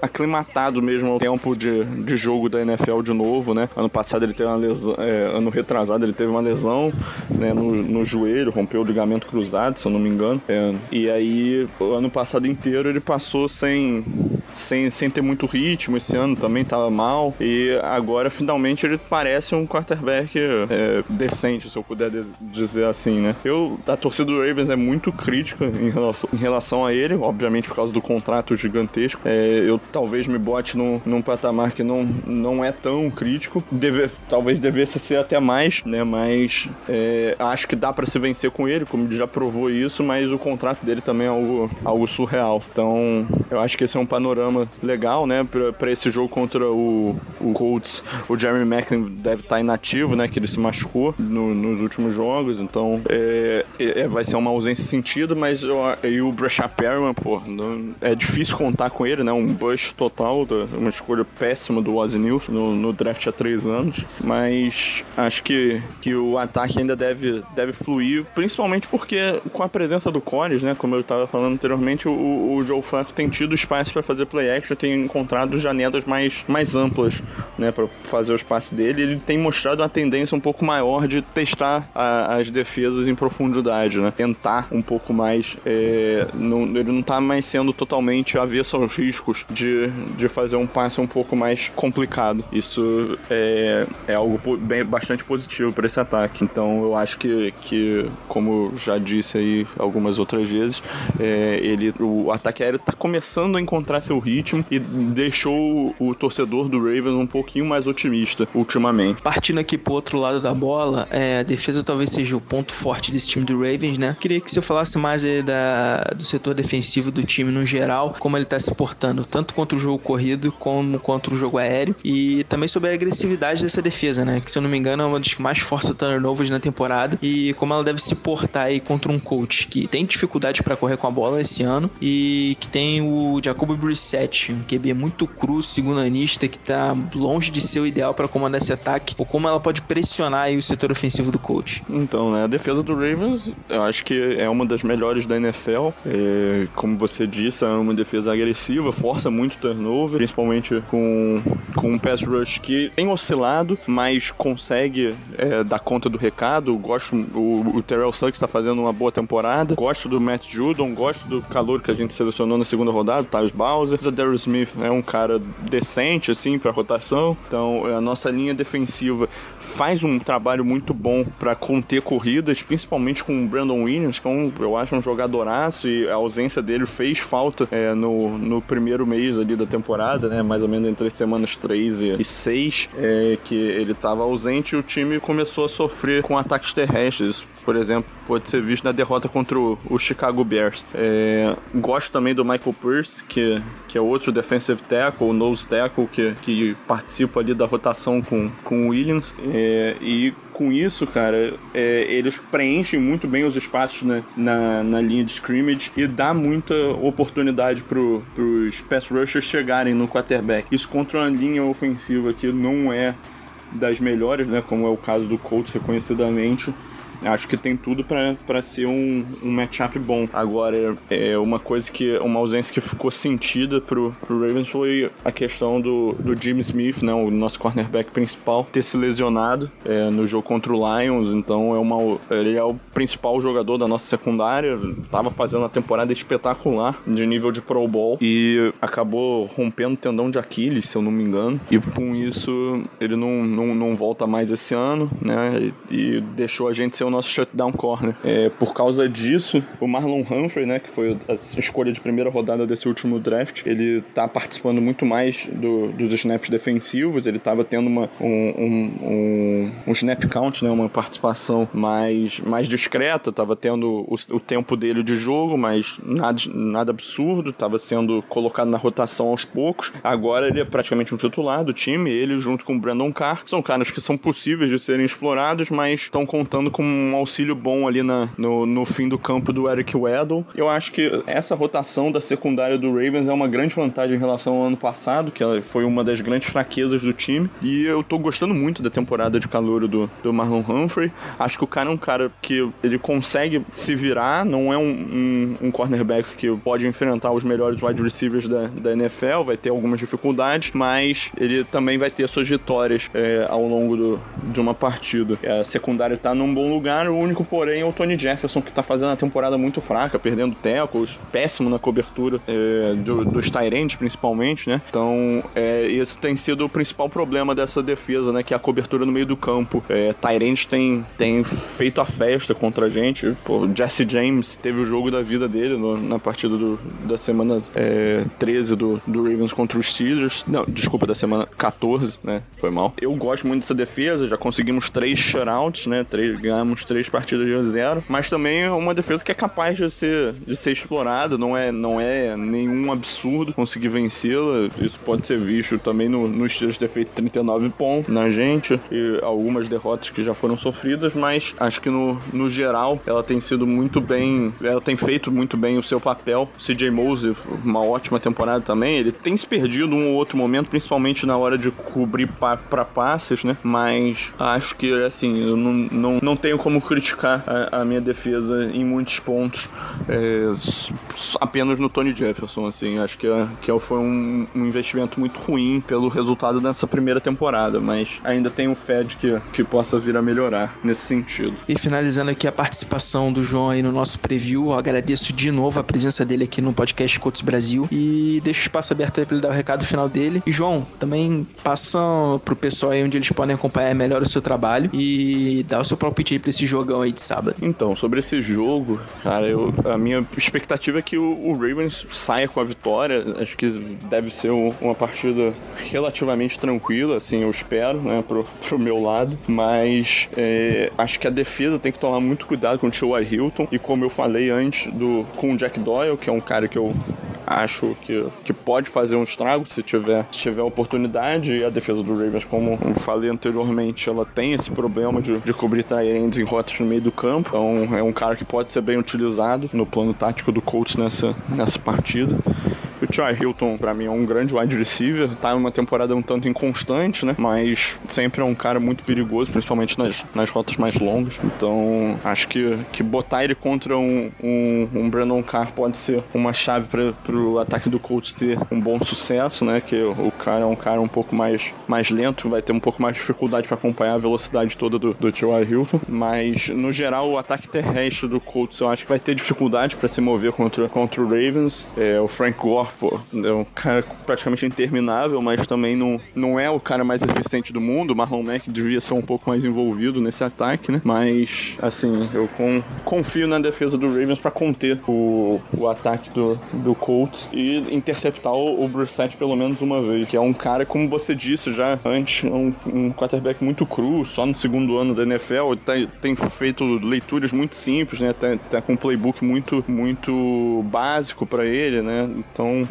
S7: aclimatado mesmo ao tempo de, de jogo da NFL de novo, né? Ano passado ele teve uma lesão, é, ano retrasado ele teve uma lesão né, no, no joelho, rompeu o ligamento cruzado, se eu não me engano. É, e aí, o ano passado inteiro ele passou sem sem, sem ter muito ritmo esse ano, também tava mal. E agora, finalmente, ele parece um quarterback é, decente, se eu puder dizer assim, né? Eu, a torcida do Ravens é muito crítica em relação, em relação a ele, obviamente por causa do contrato gigantesco. É, eu talvez me bote num, num patamar que não, não é tão crítico. Deve, talvez devesse ser até mais, né? Mas é, acho que dá para se vencer com ele, como já provou isso, mas o contrato dele também é algo, algo surreal. Então, eu acho que esse é um panorama legal, né? para esse jogo contra o, o Colts. O Jeremy Macklin deve estar tá inativo, né? Que ele se machucou no, nos últimos jogos. Então, é, é, vai ser uma ausência sentido, mas eu, e o Brashad Perriman, pô, não, é difícil contar com ele, né? Um bush total, uma escolha péssima do Ozzy Nilson no, no, draft há três anos. Mas acho que, que o ataque ainda deve, deve fluir, principalmente porque com a presença do Collins, né? Como eu estava falando anteriormente, o, o Joe Flacco tem tido espaço para fazer play action, tem encontrado janelas mais, mais amplas, né? Para fazer os passes dele. Ele tem mostrado uma tendência um pouco maior de testar a, as defesas em profundidade, né? Tentar um pouco mais. É, ele não tá mais sendo totalmente avesso aos riscos de, de fazer um passe um pouco mais complicado. Isso é, é algo bem, bastante positivo para esse ataque. Então eu acho que, que, como já disse aí algumas outras vezes, é, ele, o ataque aéreo tá começando a encontrar seu ritmo e deixou o, torcedor do Ravens um pouquinho mais otimista ultimamente.
S6: Partindo aqui pro outro lado da bola, é, a defesa talvez seja o ponto forte desse time do Ravens, né? Queria que você falasse mais da, do setor defensivo do time no geral, como ele tá se portando, tanto contra o jogo corrido como contra o jogo aéreo, e também sobre a agressividade dessa defesa, né? Que se eu não me engano é uma das que mais força turnovers na temporada, e como ela deve se portar aí contra um coach que tem dificuldade para correr com a bola esse ano e que tem o Jacoby Brissett, um QB muito cru, segundo anista, que tá longe de ser o ideal para comandar esse ataque, ou como ela pode pressionar aí o setor ofensivo do coach.
S7: Então, né, a defesa do Ravens, eu acho que é uma das melhores da NFL. É, como você disse, é uma defesa agressiva, força muito turnover, principalmente com, com um pass rush que tem oscilado, mas consegue é, dar conta do recado. Gosto, o, o Terrell Suggs está fazendo uma boa temporada. Gosto do Matt Judon, gosto do calor que a gente selecionou na segunda rodada, Tyus Bowser. O Daryl Smith é um cara decente, assim, para rotação. Então, a nossa linha defensiva faz um trabalho muito bom para conter corridas, principalmente com o Brandon Williams, que é um, eu acho um jogadoraço e a ausência dele fez falta é, no, no primeiro mês ali da temporada, né? Mais ou menos entre as semanas 3 e 6, é, que ele estava ausente e o time começou a sofrer com ataques terrestres por exemplo, pode ser visto na derrota contra o, o Chicago Bears. É, gosto também do Michael Pierce, que, que é outro defensive tackle, nose tackle, que, que participa ali da rotação com, com o Williams. É, e com isso, cara, é, eles preenchem muito bem os espaços na, na, na, linha de scrimmage e dá muita oportunidade pro, pros pass rushers chegarem no quarterback. Isso contra uma linha ofensiva que não é das melhores, né, como é o caso do Colts reconhecidamente, Acho que tem tudo para ser um, um matchup bom. Agora, é uma coisa que. Uma ausência que ficou sentida pro, pro Ravens foi a questão do, do Jim Smith, né? O nosso cornerback principal, ter se lesionado é, no jogo contra o Lions. Então é uma, ele é o principal jogador da nossa secundária. Tava fazendo uma temporada espetacular de nível de Pro Bowl e acabou rompendo o tendão de Aquiles, se eu não me engano. E com isso ele não, não, não volta mais esse ano, né? E, e deixou a gente ser o nosso shutdown corner. É, por causa disso, o Marlon Humphrey, né, que foi a escolha de primeira rodada desse último draft, ele tá participando muito mais do, dos snaps defensivos, ele tava tendo uma, um, um, um, um, snap count, né, uma participação mais, mais discreta, tava tendo o, o tempo dele de jogo, mas nada, nada absurdo, tava sendo colocado na rotação aos poucos. Agora ele é praticamente um titular do time, ele junto com o Brandon Carr, são caras que são possíveis de serem explorados, mas estão contando com um auxílio bom ali na, no, no fim do campo do Eric Weddle. Eu acho que essa rotação da secundária do Ravens é uma grande vantagem em relação ao ano passado, que foi uma das grandes fraquezas do time. E eu tô gostando muito da temporada de calor do, do Marlon Humphrey. Acho que o cara é um cara que ele consegue se virar, não é um, um, um cornerback que pode enfrentar os melhores wide receivers da, da NFL, vai ter algumas dificuldades, mas ele também vai ter suas vitórias é, ao longo do, de uma partida. A secundária tá num bom lugar lugar, o único porém é o Tony Jefferson, que tá fazendo a temporada muito fraca, perdendo tackles, péssimo na cobertura é, do, dos Tyrants, principalmente, né? Então, é, esse tem sido o principal problema dessa defesa, né? Que é a cobertura no meio do campo. É, tem, tem feito a festa contra a gente. Pô, Jesse James teve o jogo da vida dele no, na partida do, da semana é, 13 do, do Ravens contra os Steelers. Não, desculpa, da semana 14, né? Foi mal. Eu gosto muito dessa defesa, já conseguimos três shutouts, né? Três, ganhamos três partidas de zero, mas também é uma defesa que é capaz de ser, de ser explorada, não é, não é nenhum absurdo conseguir vencê-la. Isso pode ser visto também no, no Steelers ter feito 39 pontos na gente e algumas derrotas que já foram sofridas, mas acho que no, no geral ela tem sido muito bem, ela tem feito muito bem o seu papel. CJ Mose, uma ótima temporada também, ele tem se perdido um ou outro momento, principalmente na hora de cobrir para passes, né? Mas acho que, assim, eu não, não, não tenho como criticar a, a minha defesa em muitos pontos, é, apenas no Tony Jefferson, assim. Acho que, que foi um, um investimento muito ruim pelo resultado dessa primeira temporada, mas ainda tenho fé de que, que possa vir a melhorar nesse sentido.
S6: E finalizando aqui a participação do João aí no nosso preview, agradeço de novo a presença dele aqui no podcast Cotos Brasil e deixo o espaço aberto para ele dar o recado final dele. E João, também passa pro pessoal aí onde eles podem acompanhar melhor o seu trabalho e dar o seu palpite aí pra esse jogão aí de sábado.
S7: Então, sobre esse jogo, cara, eu, a minha expectativa é que o, o Ravens saia com a vitória. Acho que deve ser uma partida relativamente tranquila, assim, eu espero, né, pro, pro meu lado. Mas é, acho que a defesa tem que tomar muito cuidado com o T.Y. Hilton. E como eu falei antes, do, com o Jack Doyle, que é um cara que eu acho que, que pode fazer um estrago se tiver, se tiver oportunidade. E a defesa do Ravens, como falei anteriormente, ela tem esse problema de, de cobrir Tyrands em rotas no meio do campo. Então é um cara que pode ser bem utilizado no plano tático do Colts nessa, nessa partida. O T.Y. Hilton, pra mim, é um grande wide receiver. Tá numa temporada um tanto inconstante, né? Mas sempre é um cara muito perigoso, principalmente nas, nas rotas mais longas. Então, acho que, que botar ele contra um, um, um Brandon Carr pode ser uma chave para pro ataque do Colts ter um bom sucesso, né? Que o cara é um cara um pouco mais, mais lento, vai ter um pouco mais de dificuldade para acompanhar a velocidade toda do, do T.Y. Hilton. Mas, no geral, o ataque terrestre do Colts eu acho que vai ter dificuldade para se mover contra, contra o Ravens. É, o Frank Gore pô, é um cara praticamente interminável, mas também não, não é o cara mais eficiente do mundo. Marlon Mack devia ser um pouco mais envolvido nesse ataque, né? Mas, assim, eu com, confio na defesa do Ravens para conter o, o ataque do, do Colts e interceptar o, o Brissett pelo menos uma vez. Que é um cara, como você disse já antes, um, um quarterback muito cru, só no segundo ano da NFL. Tá, tem feito leituras muito simples, né? Tá, tá com um playbook muito, muito básico para ele, né? Então,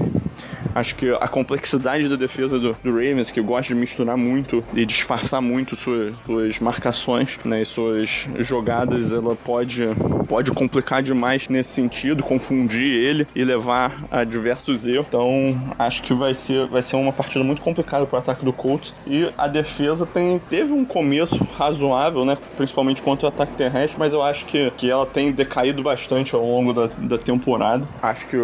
S7: Acho que a complexidade da defesa do, do, Ravens, que gosta de misturar muito e disfarçar muito suas, suas marcações né, e suas jogadas, ela pode, pode complicar demais nesse sentido, confundir ele e levar a diversos erros. Então, acho que vai ser, vai ser uma partida muito complicada para o ataque do Colts. E a defesa tem, teve um começo razoável, né, principalmente contra o ataque terrestre, mas eu acho que, que ela tem decaído bastante ao longo da, da temporada. Acho que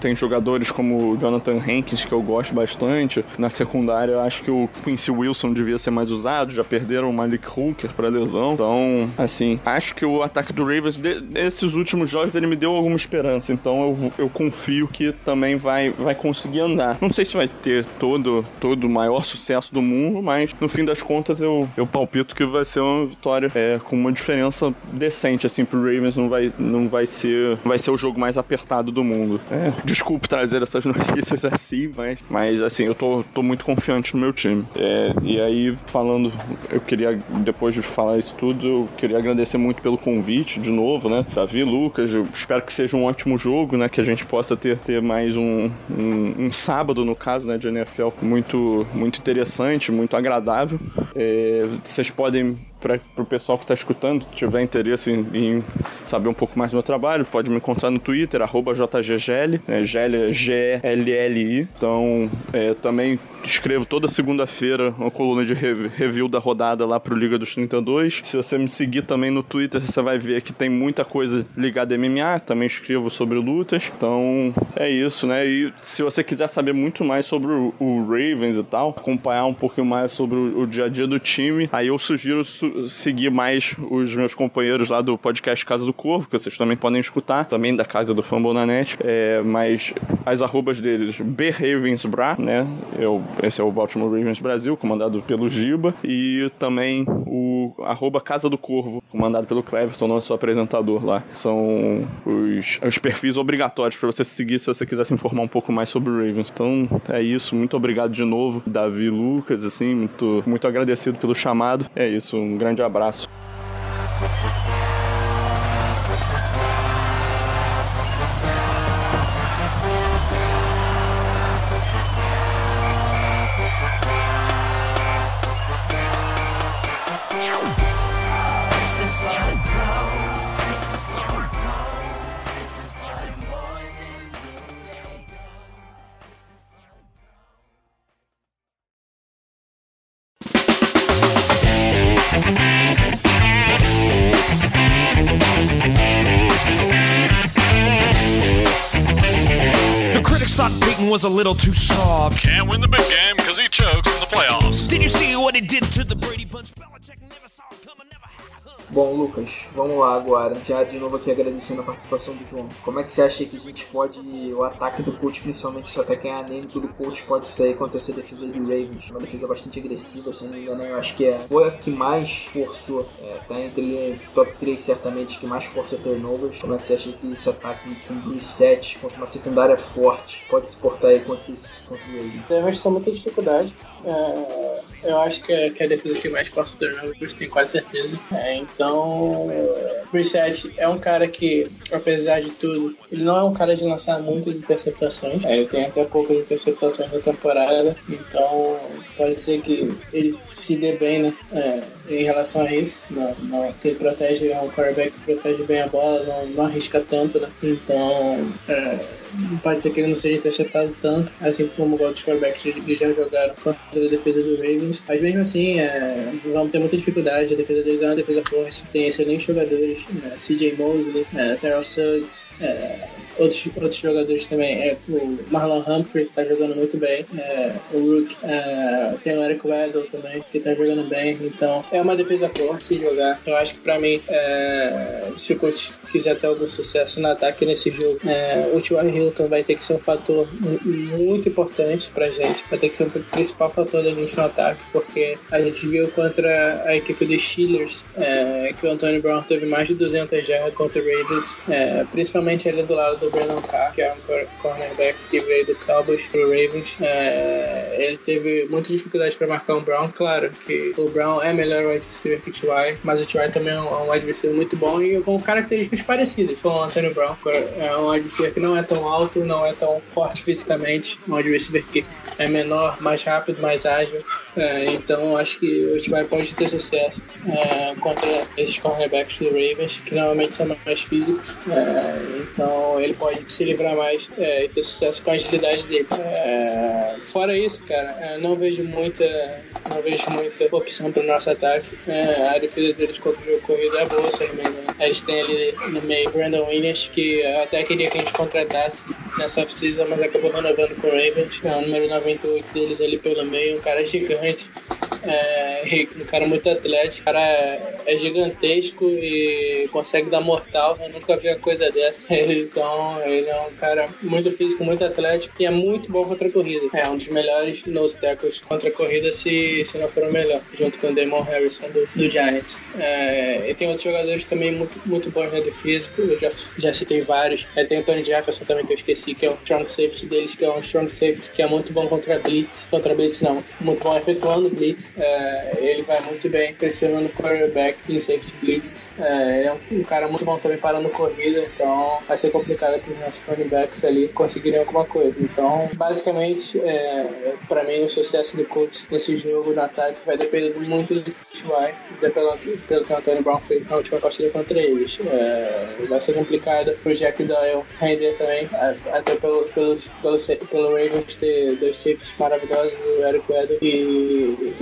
S7: tem jogadores como o Jonathan Hankins, que eu gosto bastante. Na secundária, eu acho que o Quincy Wilson devia ser mais usado. Já perderam o Malik Hooker para lesão. Então, assim, acho que o ataque do Ravens, desses últimos jogos, ele me deu alguma esperança. Então, eu, eu confio que também vai, vai conseguir andar. Não sei se vai ter todo, todo o maior sucesso do mundo, mas no fim das contas, eu, eu palpito que vai ser uma vitória é, com uma diferença decente, assim, pro Ravens. Não vai, não vai ser vai ser o jogo mais apertado do mundo. É, desculpe trazer essas notícias assim, mas, mas assim, eu tô, tô muito confiante no meu time. É, e aí, falando, eu queria, depois de falar isso tudo, eu queria agradecer muito pelo convite de novo, né? Davi, Lucas, eu espero que seja um ótimo jogo, né? Que a gente possa ter, ter mais um, um, um sábado, no caso, né, de NFL, muito, muito interessante, muito agradável. É, vocês podem para o pessoal que está escutando, tiver interesse em, em, saber um pouco mais do meu trabalho, pode me encontrar no Twitter, arroba JGGL, né, é G-L-L-I. Então, é, também escrevo toda segunda-feira uma coluna de review da rodada lá pro Liga dos 32. Se você me seguir também no Twitter, você vai ver que tem muita coisa ligada a MMA, também escrevo sobre lutas. Então, é isso, né? E se você quiser saber muito mais sobre o, o Ravens e tal, acompanhar um pouquinho mais sobre o, o, dia a dia do time, aí eu sugiro su- seguir mais os meus companheiros lá do podcast Casa do Corvo, que vocês também podem escutar, também da Casa do Fumble na net. É, mas as arrobas deles, BRavensBra, né? Eu, esse é o Baltimore Ravens Brasil, comandado pelo Giba, e também o arroba Casa do Corvo, comandado pelo Cleverton, nosso apresentador lá. São os, os perfis obrigatórios para você seguir se você quiser se informar um pouco mais sobre o Ravens. Então é isso, muito obrigado de novo, Davi Lucas, assim, muito, muito agradecido pelo chamado. É isso, um grande abraço.
S2: A little too soft.
S8: Can't win the big game because he chokes in the playoffs.
S2: Did you see what he did to the Brady Bunch? Belichick
S3: Bom, Lucas, vamos lá agora. Já de novo aqui agradecendo a participação do João. Como é que você acha que a gente pode. O ataque do coach, principalmente se o ataque é anêmico do coach, pode sair contra essa defesa do Ravens? Uma defesa bastante agressiva, se não me engano, eu acho que é. Foi a que mais forçou. É, tá entre top 3 certamente, que mais força turnovers. Como é que você acha que esse ataque com 2-7 contra uma secundária forte pode se portar aí contra, esse, contra o Ravens?
S4: Devemos ter muita dificuldade. É, eu acho que é, que é a defesa que mais força turnovers, tenho quase certeza. É, então, é, Brissett é um cara que, apesar de tudo, ele não é um cara de lançar muitas interceptações. É, ele tem até poucas interceptações na temporada, então pode ser que ele se dê bem né, é, em relação a isso. Não, não, que ele protege, é um quarterback que protege bem a bola, não, não arrisca tanto, né? Então, é, pode ser que ele não seja interceptado tanto, assim como outros quarterbacks que já jogaram contra a defesa do Ravens. Mas mesmo assim, é, vamos ter muita dificuldade. A defesa deles é uma defesa forte, tem excelentes jogadores, é, CJ Mosley, é, Terrell Suggs, é, outros, outros jogadores também. É, o Marlon Humphrey tá jogando muito bem, é, o Rook, é, tem o Eric Weddle também, que tá jogando bem. Então, é uma defesa forte se jogar. Eu acho que pra mim, é, se o coach quiser ter algum sucesso no ataque nesse jogo, é, o T.Y. Hilton vai ter que ser um fator mu- muito importante pra gente. Vai ter que ser o principal fator da gente no ataque, porque a gente viu contra a equipe dos Steelers é, que o Antonio Brown teve mais de 200 jardas contra o é, principalmente ali do lado do Brandon Carr, que é um cor- cornerback que veio do Cowboys pro Ravens. É, ele teve muita dificuldade para marcar o Brown, claro que o Brown é melhor wide receiver que o T.Y., mas o T.Y. também é um, é um wide receiver muito bom e com características parecidas com o Antonio Brown. É um wide receiver que não é tão alto, não é tão forte fisicamente, um wide receiver que é menor, mais rápido, mais ágil. É, então acho que o T.Y. pode ter sucesso é, contra esses cornerbacks do Ravens, que normalmente são mais físicos. É, então ele pode se livrar mais é, e ter sucesso com a agilidade dele. É, fora isso, cara, é, não vejo muita, não vejo muita opção para o nosso ataque. É, a defesa deles contra o jogo corrido é boa, se não me engano. Eles têm ali no meio Brandon Williams, que eu até queria que a gente contratasse nessa off-season, mas acabou renovando com o Ravens. É o número 98 deles ali pelo meio, um cara gigante. É, um cara muito atlético, o cara é, é gigantesco e consegue dar mortal. Eu nunca vi uma coisa dessa. Ele, então, ele é um cara muito físico, muito atlético e é muito bom contra a corrida. É um dos melhores nose tackles contra a corrida, se, se não for o melhor, junto com o Damon Harrison do, do Giants. É, e tem outros jogadores também muito, muito bons na defesa. Eu já, já citei vários. É, tem o Tony Jefferson também que eu esqueci, que é o strong safety deles, que é um strong safety que é muito bom contra blitz. Contra blitz não, muito bom efetuando blitz. É, ele vai muito bem pressionando o quarterback em safety blitz. É, ele é um, um cara muito bom também parando corrida, então vai ser complicado para os nossos running backs ali conseguirem alguma coisa. Então, basicamente, é, para mim, o sucesso do Colts nesse jogo no ataque vai depender muito do T.Y., pelo, pelo que o Antonio Brown fez na última partida contra eles. É, vai ser complicado pro Jack Doyle render também, até pelo, pelo, pelo, pelo Ravens ter dois safeties maravilhosos, o Eric Weddle e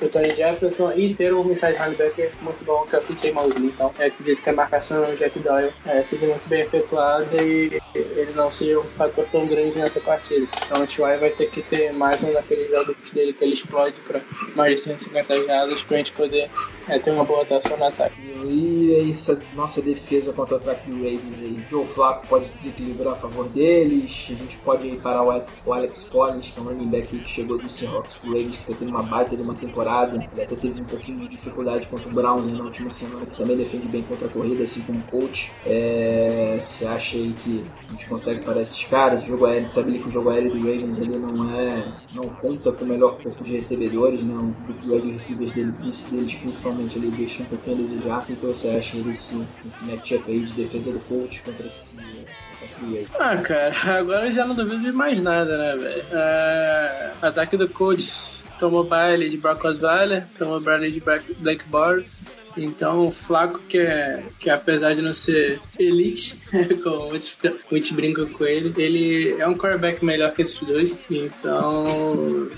S4: o Tony Jefferson, e ter um inside linebacker muito bom, que é o CJ Mosley. Então, é, acredito que a marcação do Jack Doyle é, seja muito bem efetuada e ele não seja um fator tão grande nessa partida. Então, o T.Y. vai ter que ter mais um daqueles jogos dele que ele explode para mais de 150 jardas para a gente poder é, tem uma boa atuação no ataque.
S3: E essa nossa defesa contra o ataque do Ravens aí. Joe Flacco pode desequilibrar a favor deles. A gente pode aí parar o Alex Collins, que é um running back que chegou do Seahawks pro Ravens, que tá tendo uma baita de uma temporada. Até teve um pouquinho de dificuldade contra o Browns né, na última semana, que também defende bem contra a corrida, assim como o coach. É, você acha aí que a gente consegue parar esses caras? O jogo aéreo, sabe que o jogo aéreo do Ravens ele não é. não conta com o melhor corpo de recebedores, né? O grupo de receivers dele, deles principalmente ele deixa um pouquinho a desejar. O que você acha desse, desse matchup aí de defesa do coach contra esse.
S4: Ah, cara, agora eu já não duvido de mais nada, né, velho? É, ataque do coach tomou baile de Brock Osweiler, tomou baile de Black Bortles, então, o Flaco, que, é, que apesar de não ser elite, como muitos, muitos brincam com ele, ele é um quarterback melhor que esses dois. Então,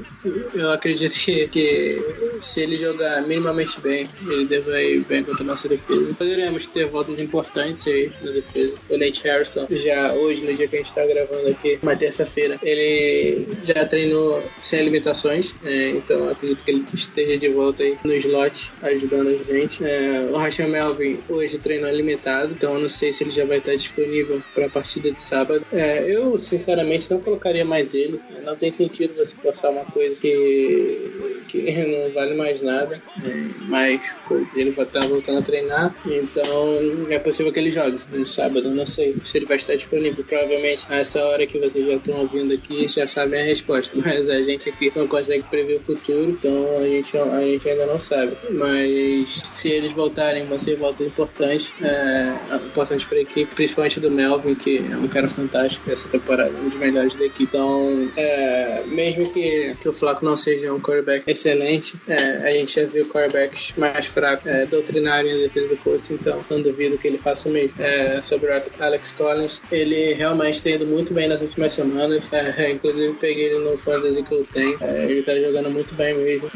S4: eu acredito que, que se ele jogar minimamente bem, ele deve ir bem contra a nossa defesa. Poderemos ter voltas importantes aí na defesa. O Nate Harrison, já hoje, no dia que a gente está gravando aqui, uma terça-feira, ele já treinou sem limitações. É, então, acredito que ele esteja de volta aí no slot, ajudando a gente. É, o Rachel Melvin hoje treinou limitado, então eu não sei se ele já vai estar disponível para a partida de sábado. É, eu, sinceramente, não colocaria mais ele. Não tem sentido você forçar uma coisa que, que não vale mais nada. É, mas ele vai estar voltando a treinar, então é possível que ele jogue no sábado. Não sei se ele vai estar disponível. Provavelmente, a essa hora que vocês já estão ouvindo aqui, já sabem a resposta. Mas a gente aqui não consegue prever o futuro, então a gente, a gente ainda não sabe. Mas se eles voltarem, vão ser voltas importantes, é, importantes para a equipe, principalmente do Melvin, que é um cara fantástico essa temporada, um dos melhores da equipe. Então, é, mesmo que, que o Flaco não seja um quarterback excelente, é, a gente já viu quarterbacks mais fracos é, doutrinarem a defesa do Colts, então não duvido que ele faça o mesmo. É, sobre o Alex Collins, ele realmente tem ido muito bem nas últimas semanas, é, inclusive peguei ele no fantasy que eu tenho, ele tá jogando muito bem mesmo.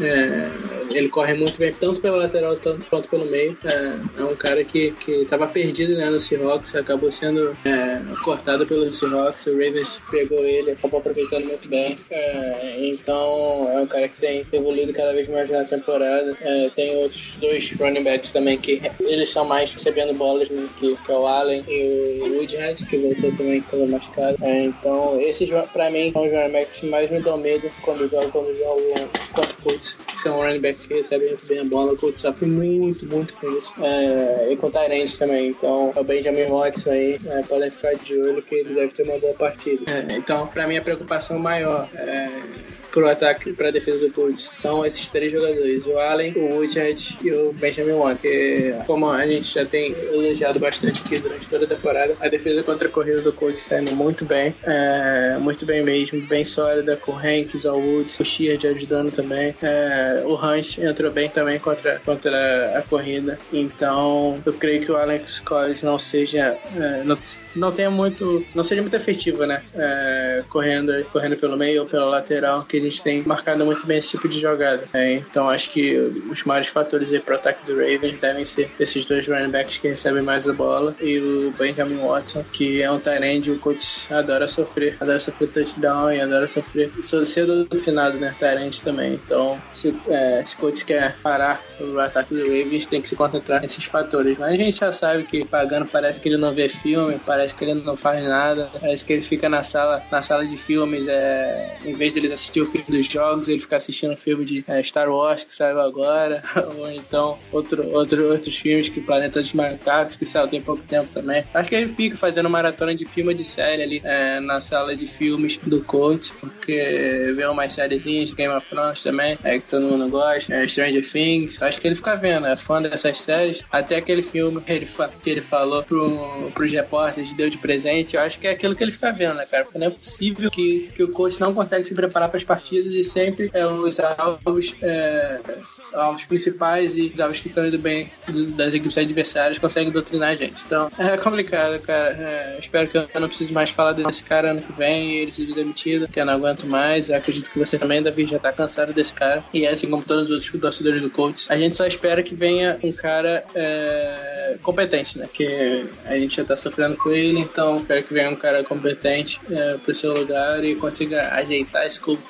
S4: ele corre muito bem, tanto pela lateral quanto pelo meio. É, é um cara que, que tava perdido né, no Seahawks, acabou sendo é, cortado pelo Seahawks, o Ravens pegou ele, acabou aproveitando muito bem. É, então é um cara que tem evoluído cada vez mais na temporada. É, tem outros dois running backs também que eles são mais recebendo bolas, né, que, que é o Allen e o Woodhead, que voltou também, estava machucado. É, então esses pra mim são os running backs que mais me dão medo quando jogo, quando jogo contra o Colts, que são running backs que recebem muito bem a bola. O Colts sofre muito, muito com isso. É, e com o Tyrant também. Então, o Benjamin Watson aí, é, podem ficar de olho que ele deve ter uma boa partida. É, então, para mim, a preocupação maior é pro ataque, pra defesa do Colts, são esses três jogadores, o Allen, o Woodhead e o Benjamin Watt. Como a gente já tem elogiado bastante aqui durante toda a temporada, a defesa contra a corrida do Colts está indo muito bem, é, muito bem mesmo, bem sólida, com o Hanks, o Woods, o Sheard ajudando também. É, o Hunt entrou bem também contra, contra a corrida, então eu creio que o Alex Collins não seja, é, não, não tenha muito, não seja muito efetivo, né, é, correndo, correndo pelo meio ou pela lateral, que gente tem marcado muito bem esse tipo de jogada. É, então acho que os maiores fatores aí pro ataque do Ravens devem ser esses dois running backs que recebem mais a bola e o Benjamin Watson, que é um end, o coach adora sofrer, adora sofrer touchdown e adora sofrer, ser doutrinado, né, end também. Então, se, é, o coach quer parar o ataque do Ravens, tem que se concentrar nesses fatores. Mas a gente já sabe que pagando parece que ele não vê filme, parece que ele não faz nada, parece que ele fica na sala, na sala de filmes, é, em vez de ele assistir o filme dos jogos, ele ficar assistindo filme de é, Star Wars que saiu agora, ou então outro, outro, outros filmes que Planeta dos Macacos, que saiu tem pouco tempo também. Acho que ele fica fazendo maratona de filme de série ali é, na sala de filmes do coach, porque vê umas sériezinhas Game of Thrones também, é, que todo mundo gosta, é, Stranger Things. Acho que ele fica vendo, é fã dessas séries. Até aquele filme que ele, que ele falou pro, pros repórteres, deu de presente, eu acho que é aquilo que ele fica vendo, né, cara? Porque não é possível que, que o coach não consegue se preparar para as partidas partidas e sempre é, os alvos, é, alvos principais e os alvos que estão indo bem das equipes adversárias conseguem doutrinar a gente. Então é complicado, cara. É, espero que eu não precise mais falar desse cara ano que vem ele seja demitido, que eu não aguento mais. Eu acredito que você também, Davi, já tá cansado desse cara. E assim como todos os outros torcedores do Colts, a gente só espera que venha um cara é, competente, né? Que a gente já tá sofrendo com ele, então espero que venha um cara competente é, pro seu lugar e consiga ajeitar esse clube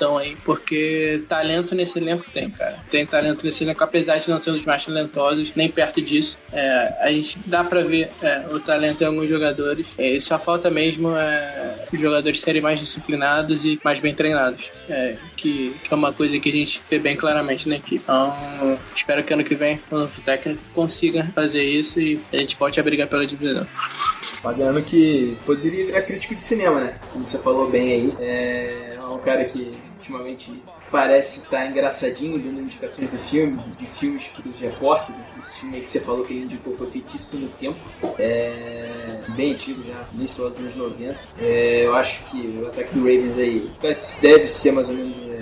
S4: porque talento nesse elenco tem, cara. Tem talento nesse elenco, apesar de não ser um dos mais talentosos, nem perto disso. É, a gente dá pra ver é, o talento em alguns jogadores. É, só falta mesmo é, os jogadores serem mais disciplinados e mais bem treinados, é, que, que é uma coisa que a gente vê bem claramente na equipe. Então, espero que ano que vem o novo técnico consiga fazer isso e a gente volte a brigar pela divisão.
S3: Pagano que poderia virar crítico de cinema, né? Como você falou bem aí. É um cara que ultimamente parece estar engraçadinho, dando indicações de filme, de filmes para os repórteres. Esse filme aí que você falou que ele indicou foi Feitiço no Tempo. É bem antigo já, início dos anos 90. É, eu acho que o ataque do Ravens aí deve ser mais ou menos.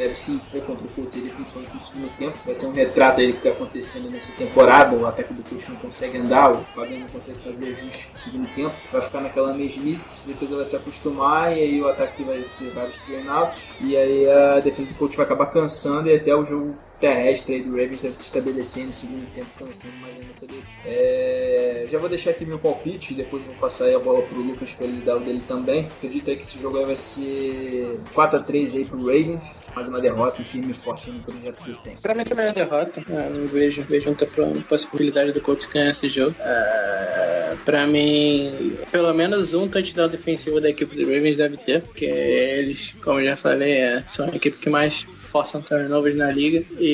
S3: Deve se impor contra o Colts, ele, principalmente no segundo tempo. Vai ser um retrato aí do que está acontecendo nessa temporada. O ataque do Colts não consegue andar, o Pagano não consegue fazer ajuste no segundo tempo. Vai ficar naquela mesmice, depois vai se acostumar e aí o ataque vai ser vários treinados. E aí a defesa do Colts vai acabar cansando e até o jogo terrestre aí do Ravens deve se estabelecer no segundo tempo, cansando mais ainda essa. É, já vou deixar aqui meu palpite, depois vou passar aí a bola pro Lucas para ele dar o dele também. Acredito aí que esse jogo aí vai ser 4x3 aí pro Ravens, mais uma derrota, firme e forte no projeto que ele tem.
S4: Também é uma derrota. Eu não vejo, vejo muita possibilidade do Colts ganhar esse jogo. É, pra mim, pelo menos um touchdown defensivo da equipe do Ravens deve ter, porque eles, como eu já falei, é, são a equipe que mais forçam turnovers na liga e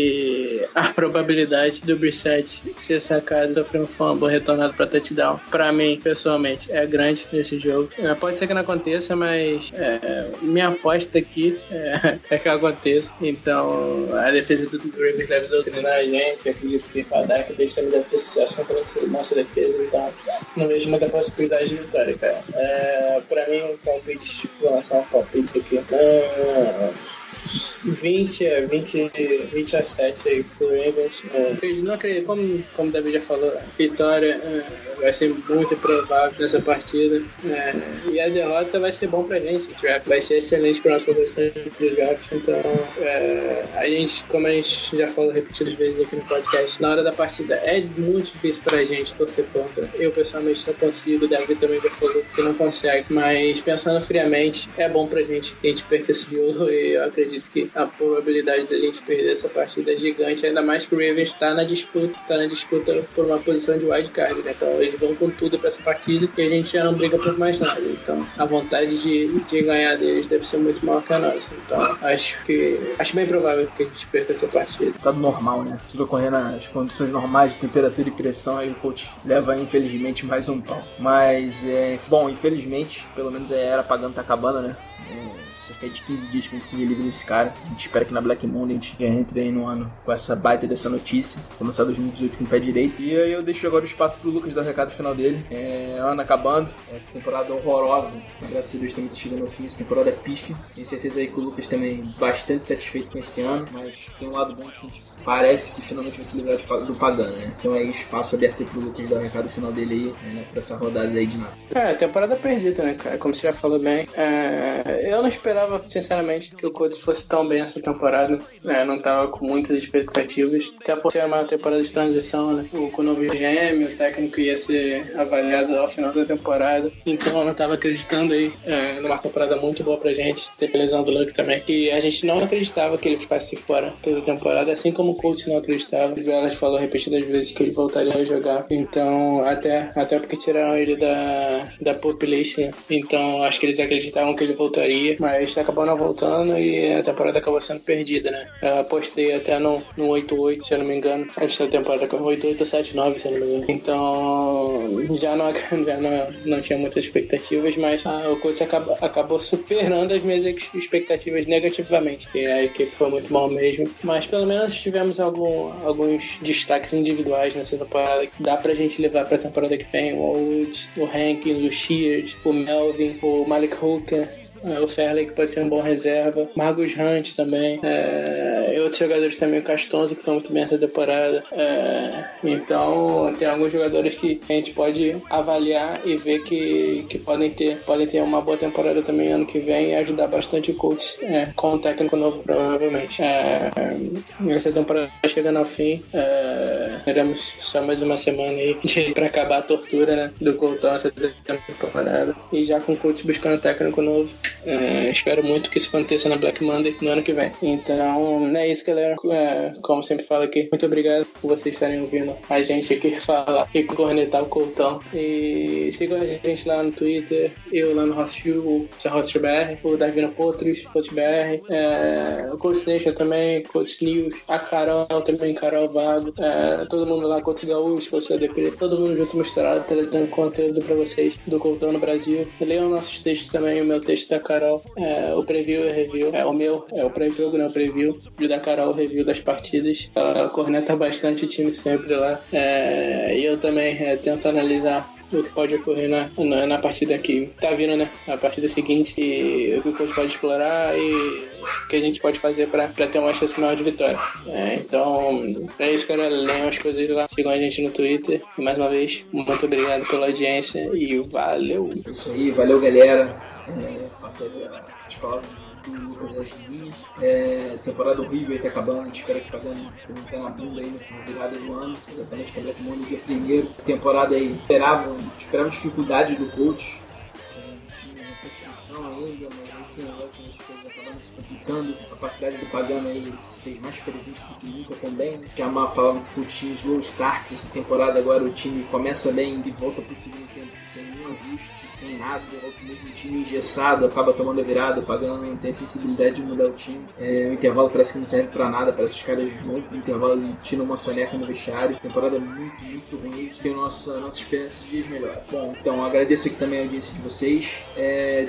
S4: a probabilidade do Brissett ser sacado, sofrer um fumble retornado para touchdown, para mim, pessoalmente, é grande nesse jogo. É, pode ser que não aconteça, mas é, minha aposta aqui é, é, que aconteça. Então, a defesa do Ravens deve doutrinar a gente. Acredito que a DAC deles também deve ter sucesso contra a nossa defesa. Então, não vejo muita possibilidade de vitória, cara. É, pra mim, um palpite, vou lançar um palpite aqui. É, 20, é, 20, 20 a 7 aí pro Ravens. É, não acredito, como, como o David já falou, vitória é, vai ser muito provável nessa partida. É, e a derrota vai ser bom pra gente. O draft vai ser excelente pra nossa produção do draft. Então, é, a gente, como a gente já falou repetidas vezes aqui no podcast, na hora da partida é muito difícil pra gente torcer contra. Eu pessoalmente não consigo, o David também já falou que não consegue. Mas pensando friamente, é bom pra gente que a gente perca esse jogo e eu acredito que a probabilidade da gente perder essa partida é gigante, ainda mais que o Ravens está na disputa, tá na disputa por uma posição de wild card, né? Então eles vão com tudo para essa partida e a gente já não briga por mais nada. Então a vontade de, de ganhar deles deve ser muito maior que a nossa. Então acho que acho bem provável que a gente perca essa partida.
S3: Tá normal, né? Tudo ocorrendo nas condições normais de temperatura e pressão, aí o coach leva infelizmente mais um pau. Mas é bom, infelizmente, pelo menos a era pagando tá acabando, né? É, cerca de 15 dias que a gente se livre desse cara. A gente espera que na Black Monday a gente entre aí no ano com essa baita dessa notícia. Começar 2018 com o pé direito. E aí eu deixo agora o espaço pro Lucas dar o recado final dele. É, ano acabando, essa temporada horrorosa. Graças a Deus também tá chegando ao fim. Essa temporada é pife. Tenho certeza aí que o Lucas também bastante satisfeito com esse ano. Mas tem um lado bom que a gente parece que finalmente vai se livrar do Pagano, né? Então aí espaço aberto aí pro Lucas dar o recado final dele aí, né? Pra essa rodada aí de nada.
S4: É, temporada perdida, né, cara? Como você já falou bem. É, eu não esperava, sinceramente, que o Colts fosse tão bem essa temporada. É, não tava com muitas expectativas. Até por ser uma temporada de transição, né? O, com o novo GM, o técnico ia ser avaliado ao final da temporada. Então eu não tava acreditando aí é, numa temporada muito boa pra gente. Teve lesão do Luck também. E a gente não acreditava que ele ficasse fora toda a temporada, assim como o Colts não acreditava. O Velas falou repetidas vezes que ele voltaria a jogar. Então, até, até porque tiraram ele da, da population. Então, acho que eles acreditavam que ele voltaria, mas acabou não voltando e a temporada acabou sendo perdida, né? Eu apostei até no, no 8-8, se eu não me engano, antes da temporada, 8-8 ou 7-9, se eu não me engano. Então, já não, já não, não tinha muitas expectativas, mas ah, o Colts acabou, acabou superando as minhas expectativas negativamente. E a equipe foi muito mal mesmo, mas pelo menos tivemos algum, alguns destaques individuais nessa temporada que dá pra gente levar pra temporada que vem. O Woods, o Hankins, o Shears, o Melvin, o Malik Hooker, é, o Fairley que pode ser um bom reserva, Margus Hunt também, é, e outros jogadores também, o Castonzo que estão muito bem essa temporada. É, então tem alguns jogadores que a gente pode avaliar e ver que, que podem ter podem ter uma boa temporada também ano que vem e ajudar bastante o coach é, com um técnico novo provavelmente. É, essa temporada chegando ao fim, é, teremos só mais uma semana aí para acabar a tortura né, do Colton essa temporada e já com o coach buscando técnico novo. É, espero muito que isso aconteça na Black Monday no ano que vem. Então, é isso, galera. É, como sempre falo aqui, muito obrigado por vocês estarem ouvindo a gente aqui falar e cornetar o Coutão. E sigam a gente lá no Twitter, eu lá no Hostil, o HostBR, o Davina Potros, CoachBR, é, o Coach Nation também, Coach News, a Carol também, Carol Vago, todo mundo lá, Coach Gaúcho, Coach ADP, todo mundo junto misturado, trazendo conteúdo pra vocês do Coutão no Brasil. Leiam nossos textos também, o meu texto da Carol, é, o preview e o review, é o meu, é o pré-jogo, não, o preview, e da Carol, o review das partidas. Ela, ela corneta bastante o time sempre lá. É, e eu também é, tento analisar o que pode ocorrer na, na, na, partida que tá vindo, né? A partida seguinte, e o que o coach pode explorar e o que a gente pode fazer para ter uma chance maior de vitória. É, então, é isso, cara. Leiam as coisas lá, sigam a gente no Twitter. E mais uma vez, muito obrigado pela audiência e valeu!
S3: É isso aí, valeu, galera. É, passou as palavras É, temporada horrível aí tá acabando, a espera que pagando não tenha uma bunda aí na virada do ano, exatamente que a Black Monday dia primeiro. Temporada aí, esperava, esperava dificuldade do coach, ainda, mas esse negócio a gente fez acabando se complicando. A capacidade do Pagano aí se fez mais presente do que nunca também. Né? Chamar falando que o time slow starts essa temporada, agora o time começa bem e volta pro segundo tempo sem nenhum ajuste sem nada, o mesmo time engessado, acaba tomando a virada, pagando não tem sensibilidade de mudar o time. É, o intervalo parece que não serve pra nada, parece que os caras vão pro intervalo e tiram uma soneca no vestiário. Temporada muito, muito ruim, que a nossa, nossa esperança de melhor. Bom, então agradeço aqui também a audiência de vocês. É,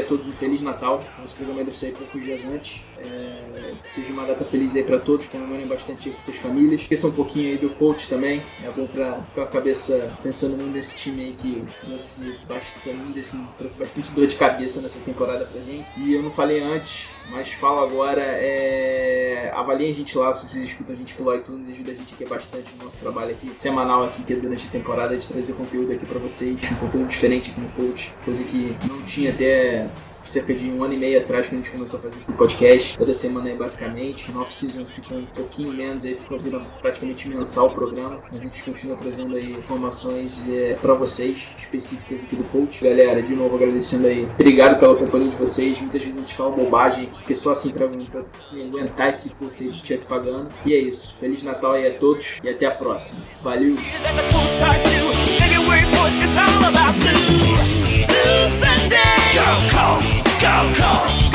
S3: a todos um Feliz Natal. Nosso programa deve sair poucos dias antes. É, seja uma data feliz aí pra todos, comemorem bastante com suas famílias. Esqueçam um pouquinho aí do coach também. É bom pra ficar a cabeça pensando muito nesse time aí que trouxe bastante, assim, trouxe bastante dor de cabeça nessa temporada pra gente. E eu não falei antes, mas falo agora, é... avaliem a gente lá, se vocês escutam a gente pelo iTunes, ajuda a gente aqui bastante no nosso trabalho aqui, semanal aqui, que é durante a temporada, de trazer conteúdo aqui pra vocês, um conteúdo diferente aqui no coach, coisa que não tinha até cerca de um ano e meio atrás que a gente começou a fazer o podcast, toda semana aí basicamente. No off-season ficou um pouquinho menos, aí ficou virando praticamente mensal o programa. A gente continua trazendo aí informações é, para vocês, específicas aqui do coach. Galera, de novo agradecendo aí. Obrigado pela companhia de vocês. Muita gente fala bobagem que é só assim pra, pra aguentar esse curso aí de chat pagando. E é isso. Feliz Natal aí a todos e até a próxima. Valeu!
S2: Go Colts, go Colts.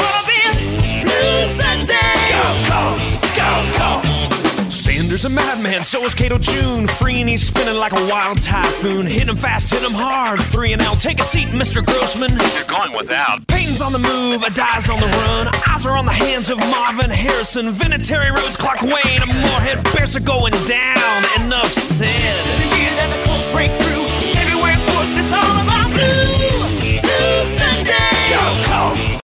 S2: Blue Sunday. Go Colts, go Colts.
S9: Sanders a madman, so is Cato June. Free and he's spinning like a wild typhoon. Hit him fast, hit him hard. Three and out. Take a seat, Mr. Grossman.
S8: You're going without.
S9: Payton's on the move, a dies on the run. Eyes are on the hands of Marvin Harrison. Vinatieri Roads, Clark Wayne, and Moorhead Bears are going down. Enough said.